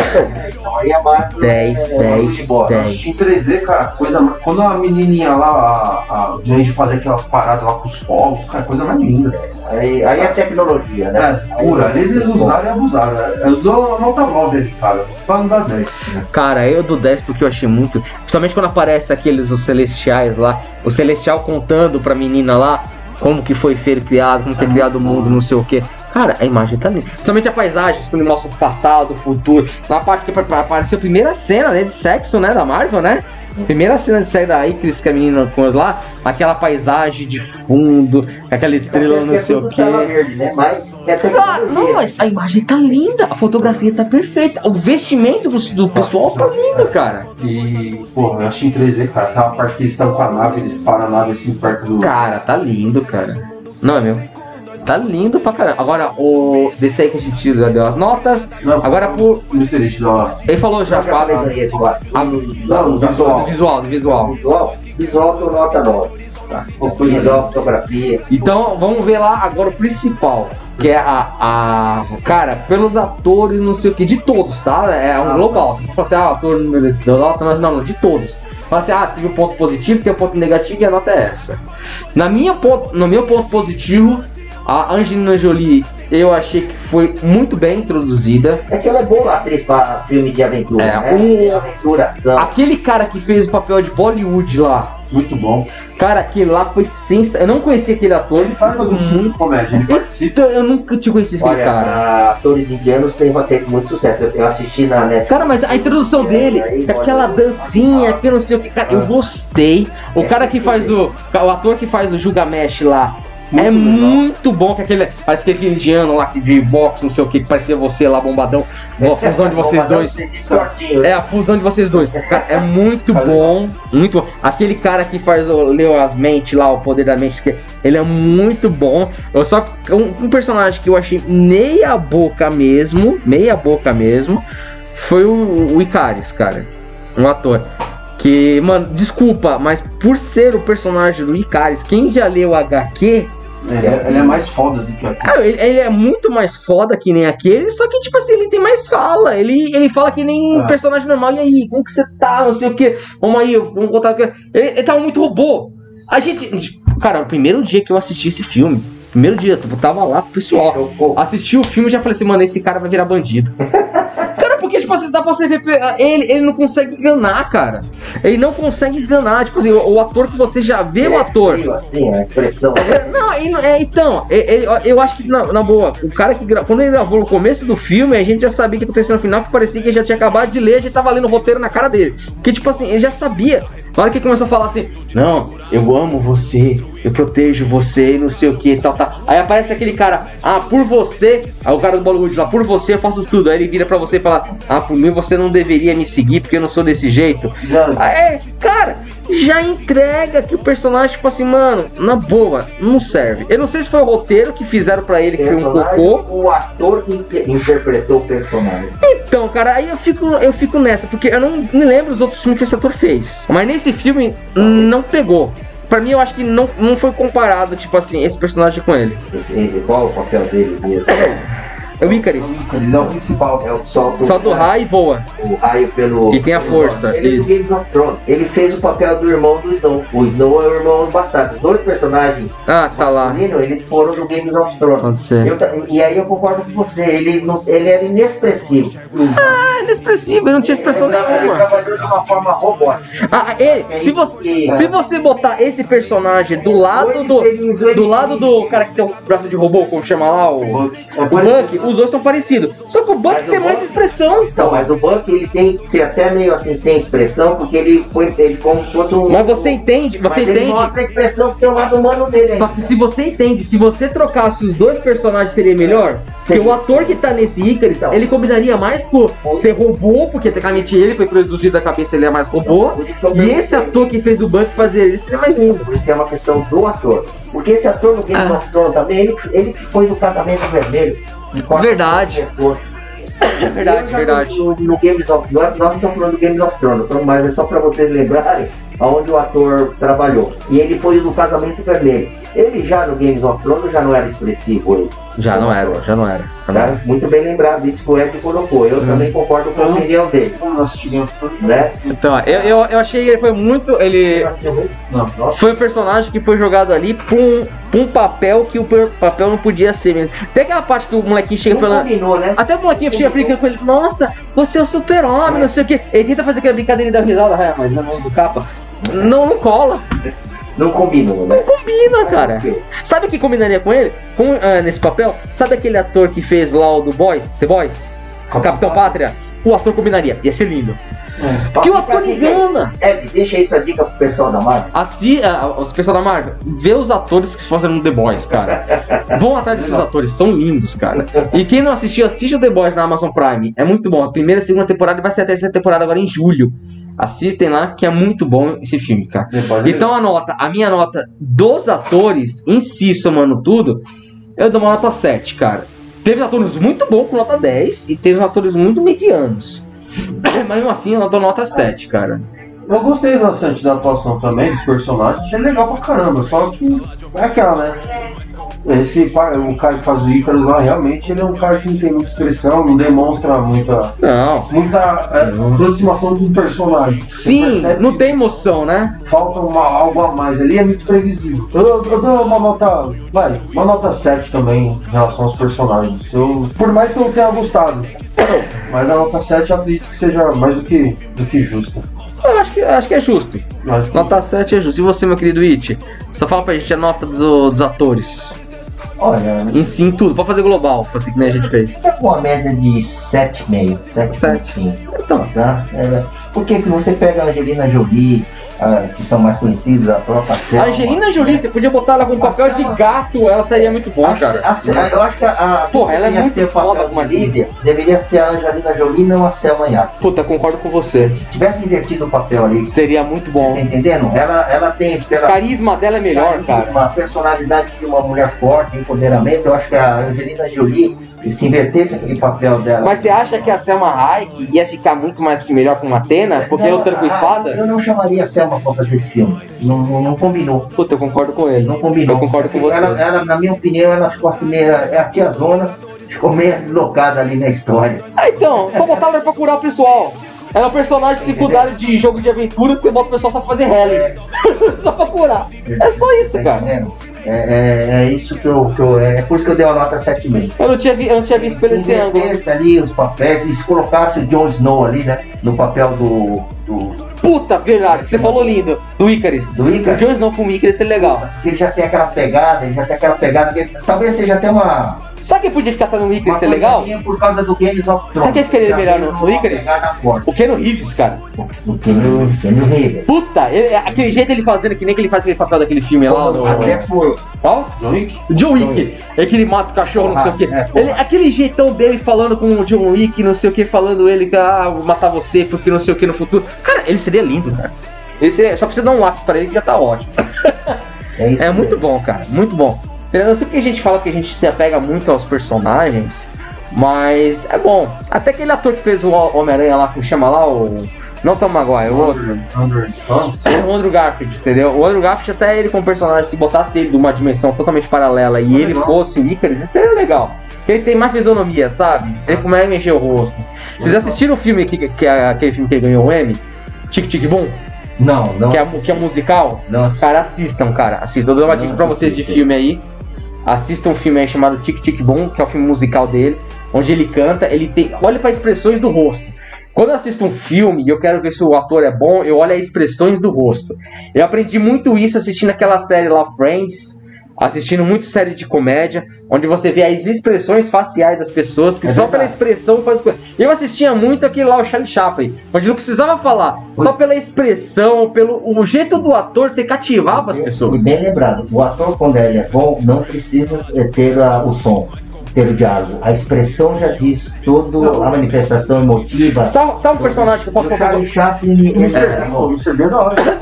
Speaker 2: aí a Marvel
Speaker 1: 10,
Speaker 2: é,
Speaker 1: 10,
Speaker 2: boa.
Speaker 3: Eu assisti em
Speaker 1: 10.
Speaker 3: 3D, cara, coisa. Quando a menininha lá, a, a gente fazer aquelas paradas lá com os fogos, cara, coisa mais linda.
Speaker 2: Aí, aí é tecnologia, né?
Speaker 3: É, pura. Ali eles usaram e abusaram. né? Eu dou nota 9 ali, cara. Pra não dar 10.
Speaker 1: Cara, eu dou 10 porque eu achei muito. Principalmente quando aparece aqueles os celestiais lá. O celestial contando pra menina lá como que foi feito criado, como que é criado o mundo, não sei o que. Cara, a imagem tá linda. Principalmente a paisagem, quando ele mostra o passado, o futuro. Na parte que apa- apareceu a primeira cena, né, de sexo, né, da Marvel, né? Primeira cena de sexo da Icris, que a menina com lá, aquela paisagem de fundo, com aquela estrela, não
Speaker 2: É
Speaker 1: sei o
Speaker 2: né? É
Speaker 1: Cara, não, mas a imagem tá linda, a fotografia tá perfeita, o vestimento do, do pessoal tá lindo, cara.
Speaker 3: E, pô, eu achei em 3D, cara. Aquela parte que eles estão com a nave, eles param a nave assim perto do.
Speaker 1: Cara, tá lindo, cara. Não é meu? Tá lindo pra caramba. Agora, o. Desse aí que a gente já deu as notas.
Speaker 3: Não,
Speaker 1: Agora, por. Ele falou já quatro.
Speaker 2: Do-
Speaker 3: não, visual.
Speaker 1: Visual, do visual.
Speaker 2: Visual, visual nota 9. Tá? Visual, fotografia.
Speaker 1: Então, vamos ver lá agora o principal. Que é a, a. Cara, pelos atores, não sei o que, de todos, tá? É um
Speaker 2: Ah,
Speaker 1: global. Você fala assim, ah, ator não mereceu nota, mas não, não, de todos. Fala assim, ah, teve um ponto positivo, tem um ponto negativo e a nota é essa. Na minha ponto, no meu ponto positivo, a Angelina Jolie, eu achei que foi muito bem introduzida.
Speaker 2: É que ela é boa atriz pra filme de aventura,
Speaker 1: É,
Speaker 2: né?
Speaker 1: o-
Speaker 2: Aventura, ação.
Speaker 1: Aquele cara que fez o papel de Bollywood lá,
Speaker 3: Muito bom.
Speaker 1: cara, aquele lá foi sensacional. Eu não conhecia aquele ator,
Speaker 3: Ele faz alguns filmes de comédia, ele participa.
Speaker 1: Então, eu nunca tinha conhecido aquele
Speaker 2: Olha,
Speaker 1: cara.
Speaker 2: atores indianos têm feito muito sucesso. Eu, assisti na Netflix.
Speaker 1: Cara, mas a introdução dele, com aquela dancinha, que eu não sei o que, cara, eu gostei. O cara que faz o. O ator que faz o Gilgamesh lá. É
Speaker 3: Muito legal.
Speaker 1: muito bom, que aquele. Parece que aquele indiano lá de boxe, não sei o que, que parecia você lá, bombadão. A fusão de vocês dois. É a fusão de vocês dois. É muito bom, muito bom. Aquele cara que faz o Leu as mentes lá, o poder da mente, que ele é muito bom. Eu só um, um personagem que eu achei meia boca mesmo, meia boca mesmo, foi o, o Icaris, cara. Um ator. Que, mano, desculpa, mas por ser o personagem do Icaris, quem já leu HQ,
Speaker 3: Ele é, ele é mais foda do que aqui.
Speaker 1: ah, ele, ele é muito mais foda que nem aquele, só que, tipo assim, ele tem mais fala. Ele, ele fala que nem um
Speaker 3: Ah.
Speaker 1: personagem normal. E aí, como que você tá? Não sei o que. Vamos aí, vamos contar. Ele, ele tava muito robô. A gente. Cara, o primeiro dia que eu assisti esse filme, primeiro dia, eu tava lá com o pessoal. Assisti o filme e já falei assim, mano, esse cara vai virar bandido. [laughs] Cara, porque, tipo assim, dá pra você ver. Ele, ele não consegue enganar, cara. Ele não consegue enganar. Tipo assim, o, o ator que você já vê o ator.
Speaker 2: Assim, a expressão.
Speaker 1: É, Não, ele é, então, é- é- eu acho que, na, na boa, o cara que gra- quando ele gravou no começo do filme, a gente já sabia o que aconteceu no final, que parecia que ele já tinha acabado de ler, a gente tava lendo o roteiro na cara dele. Que, tipo assim, ele já sabia. Na hora que ele começou a falar assim, não, eu amo você, eu protejo você, e não sei o que, tal, tal. Aí aparece aquele cara, ah, por você, aí o cara do Bollywood lá, por você eu faço tudo. Aí ele vira pra você e fala, ah, por mim você não deveria me seguir porque eu não sou desse jeito.
Speaker 2: Já-
Speaker 1: Ah, É, cara, já entrega que o personagem, tipo assim, mano, na boa, não serve. Eu não sei se foi o roteiro que fizeram pra ele, que foi um cocô.
Speaker 2: O ator que inter- interpretou o personagem.
Speaker 1: Então, cara, aí eu fico, eu fico nessa, porque eu não me lembro dos outros filmes que esse ator fez. Mas nesse filme, não pegou. Pra mim, eu acho que não, não foi comparado, tipo assim, esse personagem com ele.
Speaker 2: Qual o papel dele mesmo?
Speaker 1: É o Icarus.
Speaker 3: Ele é o principal.
Speaker 2: É o solto
Speaker 1: Solta o raio e voa.
Speaker 2: o raio pelo.
Speaker 1: E tem a força,
Speaker 2: Ele,
Speaker 1: isso.
Speaker 2: Thrones. ele fez o papel do irmão do Snow. O Snow é o irmão do bastardo. Os dois personagens
Speaker 1: Ah, tá lá.
Speaker 2: eles foram do Games of Thrones.
Speaker 1: Pode ser.
Speaker 2: Eu e aí eu concordo com você, ele, não, ele era inexpressivo.
Speaker 1: Ah, inexpressivo, ele não tinha expressão
Speaker 2: ele, ele
Speaker 1: nenhuma.
Speaker 2: trabalhou de uma forma robótica.
Speaker 1: Ah, ele, se você, se você botar esse personagem do lado do, do lado do cara que tem o braço de robô, como chama lá, o, o Buck, os dois são parecidos. Só que o Buck
Speaker 2: Mas o
Speaker 1: tem mais
Speaker 2: Buck-
Speaker 1: expressão.
Speaker 2: Então, mas o Buck ele tem que ser até meio assim sem expressão, porque ele foi ele como um.
Speaker 1: Mas você entende,
Speaker 2: Mas
Speaker 1: você
Speaker 2: ele
Speaker 1: entende.
Speaker 2: mostra a expressão que tem o lado humano dele.
Speaker 1: Só que se você entende, se você trocasse os dois personagens seria melhor? Porque
Speaker 2: Sim.
Speaker 1: o ator que tá nesse Icarus,
Speaker 2: Então.
Speaker 1: ele combinaria mais com ser robô, porque tecnicamente ele foi produzido da cabeça, ele é mais robô.
Speaker 2: Eu
Speaker 1: E esse ator que fez o Buck fazer ele seria mais lindo.
Speaker 2: Por isso que é uma questão do ator. Porque esse ator no Game
Speaker 1: Ah.
Speaker 2: of Thrones também, ele, ele foi do casamento vermelho.
Speaker 1: Verdade.
Speaker 2: pescoço.
Speaker 1: Verdade, verdade.
Speaker 2: No, no Games of Thrones, nós não estamos falando do Games of Thrones, então, mas é só para vocês lembrarem aonde o ator trabalhou. E ele foi do casamento vermelho. Ele já no Games of Thrones já não era expressivo. Ele.
Speaker 1: Já não era, já não era.
Speaker 2: Tá?
Speaker 1: era.
Speaker 2: Muito bem lembrado, isso que o Ed colocou. Eu também concordo com a
Speaker 3: Uhum.
Speaker 2: opinião dele.
Speaker 3: Como nós tivemos.
Speaker 2: Né?
Speaker 1: Então, eu, eu, eu achei que ele foi muito. Ele foi um personagem que foi jogado ali pra um, pra um papel que o papel não podia ser mesmo. Tem aquela parte que o molequinho chega
Speaker 2: Não
Speaker 1: falando.
Speaker 2: combinou, né?
Speaker 1: Até o molequinho chega brincando com ele, nossa, você é o super-homem, não sei o que. Ele tenta fazer aquela brincadeira e dá risada, ah, mas eu não uso capa. Não, não cola.
Speaker 2: Não combinou, né?
Speaker 1: Combina, cara. Sabe o que combinaria com ele? Com, ah, nesse papel? Sabe aquele ator que fez lá o do Boys? The Boys? O Capitão Pátria? O ator combinaria, ia ser lindo. Porque o ator engana.
Speaker 2: Ed, deixa aí sua dica pro pessoal da Marvel.
Speaker 1: Assim, ah, os pessoal da Marvel, vê os atores que fazem no The Boys, cara. [laughs] Vão atrás desses atores, são lindos, cara. E quem não assistiu, assiste o The Boys na Amazon Prime. É muito bom. A primeira e segunda temporada vai ser a terceira temporada agora em julho. Assistem lá, que é muito bom esse filme, cara. Então a nota, a minha nota dos atores em si, somando tudo, eu dou uma nota 7, cara. Teve atores muito bons com nota 10 e teve atores muito medianos. [coughs] Mas mesmo assim, eu dou nota 7, cara.
Speaker 3: Eu gostei bastante da atuação também, dos personagens, achei legal pra caramba, só que é aquela, né? Esse o cara que faz o Icarus lá, realmente, ele é um cara que não tem muita expressão, não demonstra muita,
Speaker 1: Não.
Speaker 3: muita é, aproximação com o personagem.
Speaker 1: Sim, não tem emoção, né?
Speaker 3: Falta uma, algo a mais ali, é muito previsível. Eu, eu dou uma nota, vai, uma nota 7 também em relação aos personagens. Eu, por mais que eu não tenha gostado, mas a nota 7 eu acredito que seja mais do que, do que justa.
Speaker 1: Eu acho que, acho que é justo.
Speaker 3: Que-
Speaker 1: Nota 7 é justo. E você, meu querido It? Só fala pra gente a nota dos, dos atores.
Speaker 2: Olha,
Speaker 1: Em si, em tudo. Pode fazer global, assim que nem a gente fez.
Speaker 2: tá com uma média de 7,5. 7,5.
Speaker 1: Sete. Então,
Speaker 2: Tá? É, porque que você pega a Angelina Jolie, ah, que são mais conhecidas, a própria
Speaker 1: a
Speaker 2: Selma.
Speaker 1: Angelina Jolie, você podia botar ela com papel de gato, ela seria muito bom,
Speaker 2: A-
Speaker 1: cara.
Speaker 2: a- a- eu acho que a, a
Speaker 1: Porra, ela é
Speaker 2: deveria
Speaker 1: muito
Speaker 2: o
Speaker 1: foda como
Speaker 2: Lídia, deveria ser a Angelina Jolie, não a Selma Hayek.
Speaker 1: Puta, concordo com você.
Speaker 2: Se tivesse invertido o papel ali,
Speaker 1: Seria muito
Speaker 2: tá
Speaker 1: bom.
Speaker 2: entendendo? Ela, ela tem
Speaker 1: O
Speaker 2: pela
Speaker 1: carisma dela é melhor, cara.
Speaker 2: uma personalidade de uma mulher forte, empoderamento. Eu acho que a Angelina Jolie, se invertesse aquele papel dela.
Speaker 1: Mas você acha que a Selma Hayek ia ficar muito mais que melhor com Atena? Porque
Speaker 2: Não,
Speaker 1: lutando com espada?
Speaker 2: Eu não chamaria a Selma pra fazer esse filme. Não, não, não combinou.
Speaker 1: Puta, eu concordo com ele.
Speaker 2: Não combinou.
Speaker 1: Eu concordo com você.
Speaker 2: Ela, ela, na minha opinião, ela ficou assim meio. É a tia Zona, ficou meio deslocada ali na história.
Speaker 1: Ah, então, só botar ela pra curar o pessoal. Ela é um personagem secundário de jogo de aventura que você bota o pessoal só pra fazer rally. [laughs] só pra curar. É só isso,
Speaker 2: Tá
Speaker 1: cara.
Speaker 2: É, é, é isso que eu, que eu. É por isso que eu dei uma nota 7,5.
Speaker 1: Eu não tinha, vi, eu não tinha visto pelo
Speaker 2: Se
Speaker 1: esse ângulo.
Speaker 2: ali os papéis, e se colocasse o Jon Snow ali, né? No papel do. do
Speaker 1: Puta, verdade, você falou lindo. Do Icarus.
Speaker 2: Do Icarus?
Speaker 1: O Jon Snow com o Icarus seria legal.
Speaker 2: ele já tem aquela pegada, ele já tem aquela pegada. Que, talvez seja até uma.
Speaker 1: Sabe quem podia ficar atrás no Icarus seria legal?
Speaker 2: por causa do Games of Thrones.
Speaker 1: Sabe quem ficaria melhor no- no Icarus? O Keanu Reeves, cara.
Speaker 2: O Kenny Kenny Reeves.
Speaker 1: Puta, ele- aquele jeito ele fazendo que nem que ele faz aquele papel daquele filme lá. No...
Speaker 2: Até foi.
Speaker 1: Qual?
Speaker 3: John Wick?
Speaker 1: John Wick. É que ele mata o cachorro, não sei o que.
Speaker 2: Ah, é.
Speaker 1: Ele, aquele jeitão dele falando com o John Wick, não sei o que, falando ele que ah, vou matar você porque não sei o que no futuro. Cara, ele seria lindo, cara. Ele seria, só precisa dar um lápis pra ele que já tá ótimo.
Speaker 2: É, isso [laughs]
Speaker 1: É muito bom, cara, muito bom. Eu sei porque a gente fala que a gente se apega muito aos personagens, mas é bom. Até aquele ator que fez o Homem-Aranha lá, como chama lá, o. Não Tom Maguire, o outro.
Speaker 3: Andrew Thomas?
Speaker 1: O Andrew Garfield, entendeu? O Andrew Garfield, até ele como personagem, se botasse ele de uma dimensão totalmente paralela e ele fosse o Icarus, isso seria legal. que ele tem mais fisionomia, sabe? Ele começa a mexer o rosto. Vocês assistiram o filme que, que é aquele filme que ele ganhou o M? Tic Tic Boom?
Speaker 2: Não, não.
Speaker 1: Que é, que é musical?
Speaker 2: Não.
Speaker 1: Cara, assistam, cara. Assistam. Eu dou uma dica pra vocês de filme aí. Assistam um filme chamado Tic Tic Boom, que é o filme musical dele, onde ele canta, ele tem. Olha para expressões do rosto. Quando eu assisto um filme e eu quero ver se o ator é bom, eu olho as expressões do rosto. Eu aprendi muito isso assistindo aquela série lá, Friends, assistindo muito série de comédia, onde você vê as expressões faciais das pessoas, que
Speaker 2: É
Speaker 1: só pela
Speaker 2: verdade.
Speaker 1: expressão faz coisa. Eu assistia muito aquele lá, o Charlie Chaplin, onde não precisava falar, só pela expressão, pelo o jeito do ator, você cativava as pessoas.
Speaker 2: E bem lembrado, o ator, quando ele é bom, não precisa eh, ter ah, o som, ter o diálogo. A expressão já diz toda a manifestação emotiva.
Speaker 1: Sabe, sabe um personagem que eu posso
Speaker 2: O
Speaker 1: contar?
Speaker 2: Charlie Chaplin,
Speaker 3: Mr.
Speaker 2: é
Speaker 3: Bean,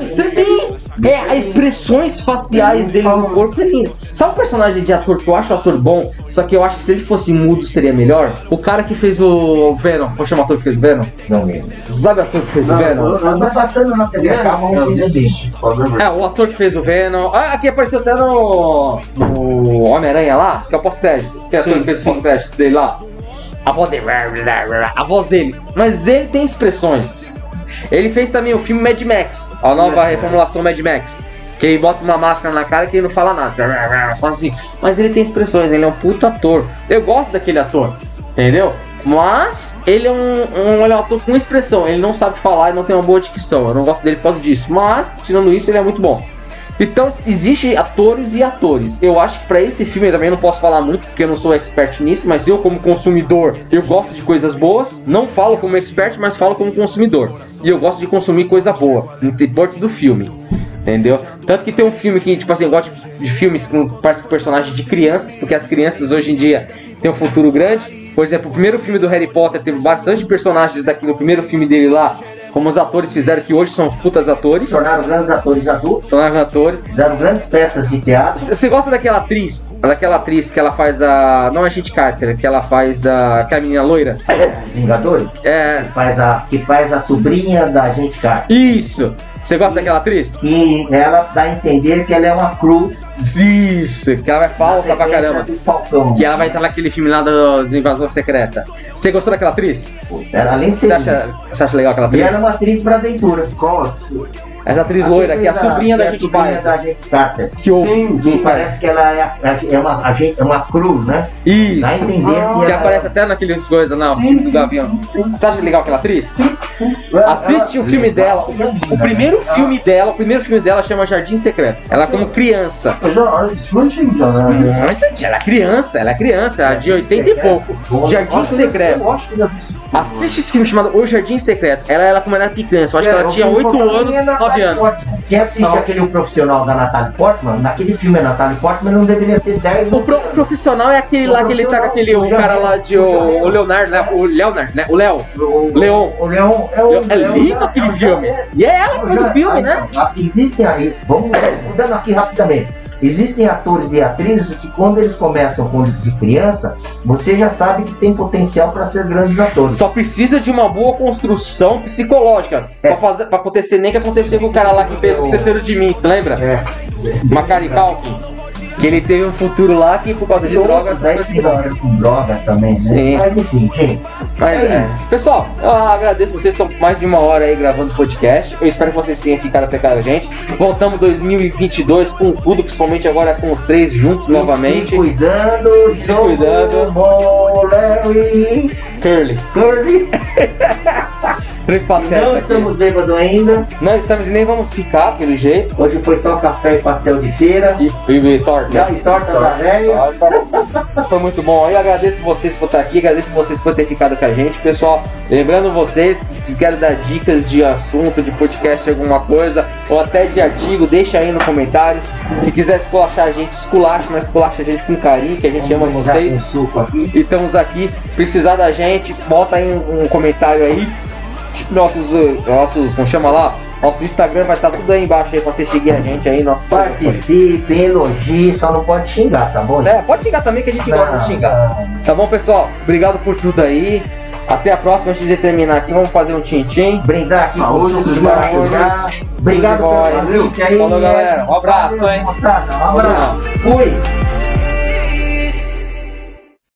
Speaker 3: Mr. Bean é
Speaker 1: as expressões faciais dele no corpo é lindo. Sabe um personagem de ator que eu acho ator bom, só que eu acho que se ele fosse mudo seria melhor? O cara que fez o Venom, vou chamar o ator que fez o Venom?
Speaker 2: Não lembro.
Speaker 1: Sabe o ator que fez o
Speaker 3: Não,
Speaker 1: Venom?
Speaker 3: eu-
Speaker 2: Tá passando na TV a cabo,
Speaker 3: Não,
Speaker 2: mas ainda bem.
Speaker 3: existe. Pode ver.
Speaker 1: É, o ator que fez o Venom. Ah, aqui apareceu até no, no Homem-Aranha lá, que é o pós-crédito. Que é o ator que fez o pós-crédito dele lá. A voz dele. A voz dele. Mas ele tem expressões. Ele fez também o filme Mad Max, a nova reformulação Mad Max. Que ele bota uma máscara na cara que ele não fala nada. Só assim. Mas ele tem expressões, ele é um puto ator. Eu gosto daquele ator, entendeu? Mas ele é um, um, ele é um ator com expressão, ele não sabe falar e não tem uma boa dicção. Eu não gosto dele por causa disso. Mas, tirando isso, ele é muito bom. Então, existe atores e atores. Eu acho que pra esse filme eu também não posso falar muito, porque eu não sou expert nisso, mas eu, como consumidor, eu gosto de coisas boas. Não falo como expert, mas falo como consumidor. E eu gosto de consumir coisa boa, no importa do filme. Entendeu? Tanto que tem um filme que, tipo assim, eu gosto de filmes com personagens de crianças, porque as crianças hoje em dia têm um futuro grande. Por exemplo, o primeiro filme do Harry Potter teve bastante personagens daqui no primeiro filme dele lá, como os atores fizeram, que hoje são putas atores.
Speaker 2: Tornaram grandes atores adultos,
Speaker 1: Tornaram atores.
Speaker 2: fizeram grandes peças de teatro.
Speaker 1: Você gosta daquela atriz? Daquela atriz que ela faz da. Não é Gente Carter, que ela faz da. Aquela menina loira? [laughs]
Speaker 2: Vingadores,
Speaker 1: É.
Speaker 2: que faz a, que faz a sobrinha da gente Carter.
Speaker 1: Isso! Você gosta daquela atriz?
Speaker 2: Que ela dá a entender que ela é uma cruz.
Speaker 1: Isso! Que ela vai falsa pra caramba. Que ela vai estar naquele filme lá do do Invasão Secreta. Você gostou daquela atriz?
Speaker 2: Ela, além de
Speaker 1: Você acha, você acha legal aquela
Speaker 2: E
Speaker 1: atriz?
Speaker 2: ela é uma atriz brasileira.
Speaker 3: Qual?
Speaker 1: Essa atriz loira, que é a sobrinha da
Speaker 2: é a
Speaker 1: gente
Speaker 2: sobrinha
Speaker 1: pai.
Speaker 2: da gente Carter.
Speaker 1: Que ouve.
Speaker 3: Sim, sim.
Speaker 2: parece que ela é, é uma, agente- é uma cruz, né?
Speaker 1: Isso!
Speaker 2: Dá a entender que
Speaker 1: Que
Speaker 2: ela
Speaker 1: aparece até naqueles coisas, não,
Speaker 3: Sim,
Speaker 1: do
Speaker 3: sim,
Speaker 1: Gavião.
Speaker 3: sim, sim.
Speaker 1: Você acha legal aquela atriz?
Speaker 2: ela-
Speaker 1: Assiste o filme dela. O, o primeiro filme dela, o primeiro filme dela chama Jardim Secreto. Ela como criança.
Speaker 3: Né?
Speaker 1: Ela é criança, ela é criança, ela é de 80 e pouco. Jardim Secreto. Assiste esse filme chamado O Jardim Secreto. Ela era como ela era criança. Eu acho que ela
Speaker 3: É,
Speaker 1: tinha
Speaker 3: eu vi
Speaker 1: 8
Speaker 3: uma
Speaker 1: anos,
Speaker 2: é
Speaker 1: 9 anos.
Speaker 2: Quem assiste
Speaker 3: Não.
Speaker 2: aquele O profissional da Natalie Portman, naquele filme a Natalie Portman não deveria ter 10
Speaker 1: O pro- profissional é aquele lá que ele tá com aquele o cara lá de o, o Leonardo, né? O Leonardo, né? O Léo. Leon.
Speaker 2: O Leon é o.
Speaker 1: É lindo aquele filme. E é ela que faz o filme, né?
Speaker 2: Existem aí, vamos mudando aqui rapidamente. Existem atores e atrizes que quando eles começam com de criança, você já sabe que tem potencial para ser grandes atores.
Speaker 1: Só precisa de uma boa construção psicológica
Speaker 2: É.
Speaker 1: pra, fazer, acontecer nem que aconteceu com o cara lá que fez o Ceceiro de Mim, você lembra?
Speaker 2: É.
Speaker 1: Macaulay Culkin. Que ele teve um futuro lá que por causa de drogas...
Speaker 2: Daí
Speaker 1: foi
Speaker 2: se envolve com drogas também, né?
Speaker 1: Sim.
Speaker 2: Mas enfim, gente.
Speaker 1: Mas
Speaker 2: É
Speaker 1: é. Pessoal, eu agradeço vocês estão mais de uma hora aí gravando podcast. Eu espero que vocês tenham ficado até com a gente. Voltamos 2022 com tudo, principalmente agora com os três juntos novamente.
Speaker 2: Se cuidando,
Speaker 1: Se cuidando.
Speaker 2: Bom, Larry,
Speaker 1: Curly.
Speaker 2: Curly. [laughs]
Speaker 1: Três
Speaker 2: Não
Speaker 1: patetas.
Speaker 2: estamos bêbados ainda.
Speaker 1: Não estamos e nem vamos ficar, pelo jeito.
Speaker 2: Hoje foi só café e pastel de feira.
Speaker 1: E, e, e torta.
Speaker 2: Já e torta da velha.
Speaker 1: Foi muito bom. Eu agradeço vocês por estar aqui, agradeço vocês por ter ficado com a gente, pessoal. Lembrando vocês que querem dar dicas de assunto, de podcast, alguma coisa, ou até de artigo, deixa aí no comentário. Se quiser esculachar a gente, esculacha, mas esculacha a gente com carinho, que a gente ama
Speaker 2: Já
Speaker 1: vocês. E estamos aqui. Precisar da gente, bota aí um, um comentário aí. Nossos, uh, nossos, como chama lá? Nosso Instagram vai estar tudo aí embaixo aí pra você seguir a gente aí, nossos.
Speaker 2: Participe, elogie, só não pode xingar, tá bom?
Speaker 1: É, pode xingar também que a gente gosta de xingar. Tá bom, pessoal? Obrigado por tudo aí. Até a próxima, antes de terminar aqui, vamos fazer um tchim-tchim.
Speaker 2: Brindar aqui
Speaker 3: Saúde,
Speaker 2: com maracujá. Obrigado pelo
Speaker 1: valeu.
Speaker 2: convite aí.
Speaker 1: Falou, galera. Um abraço,
Speaker 2: Valeu,
Speaker 1: hein?
Speaker 2: moçada. Um abraço. Fui.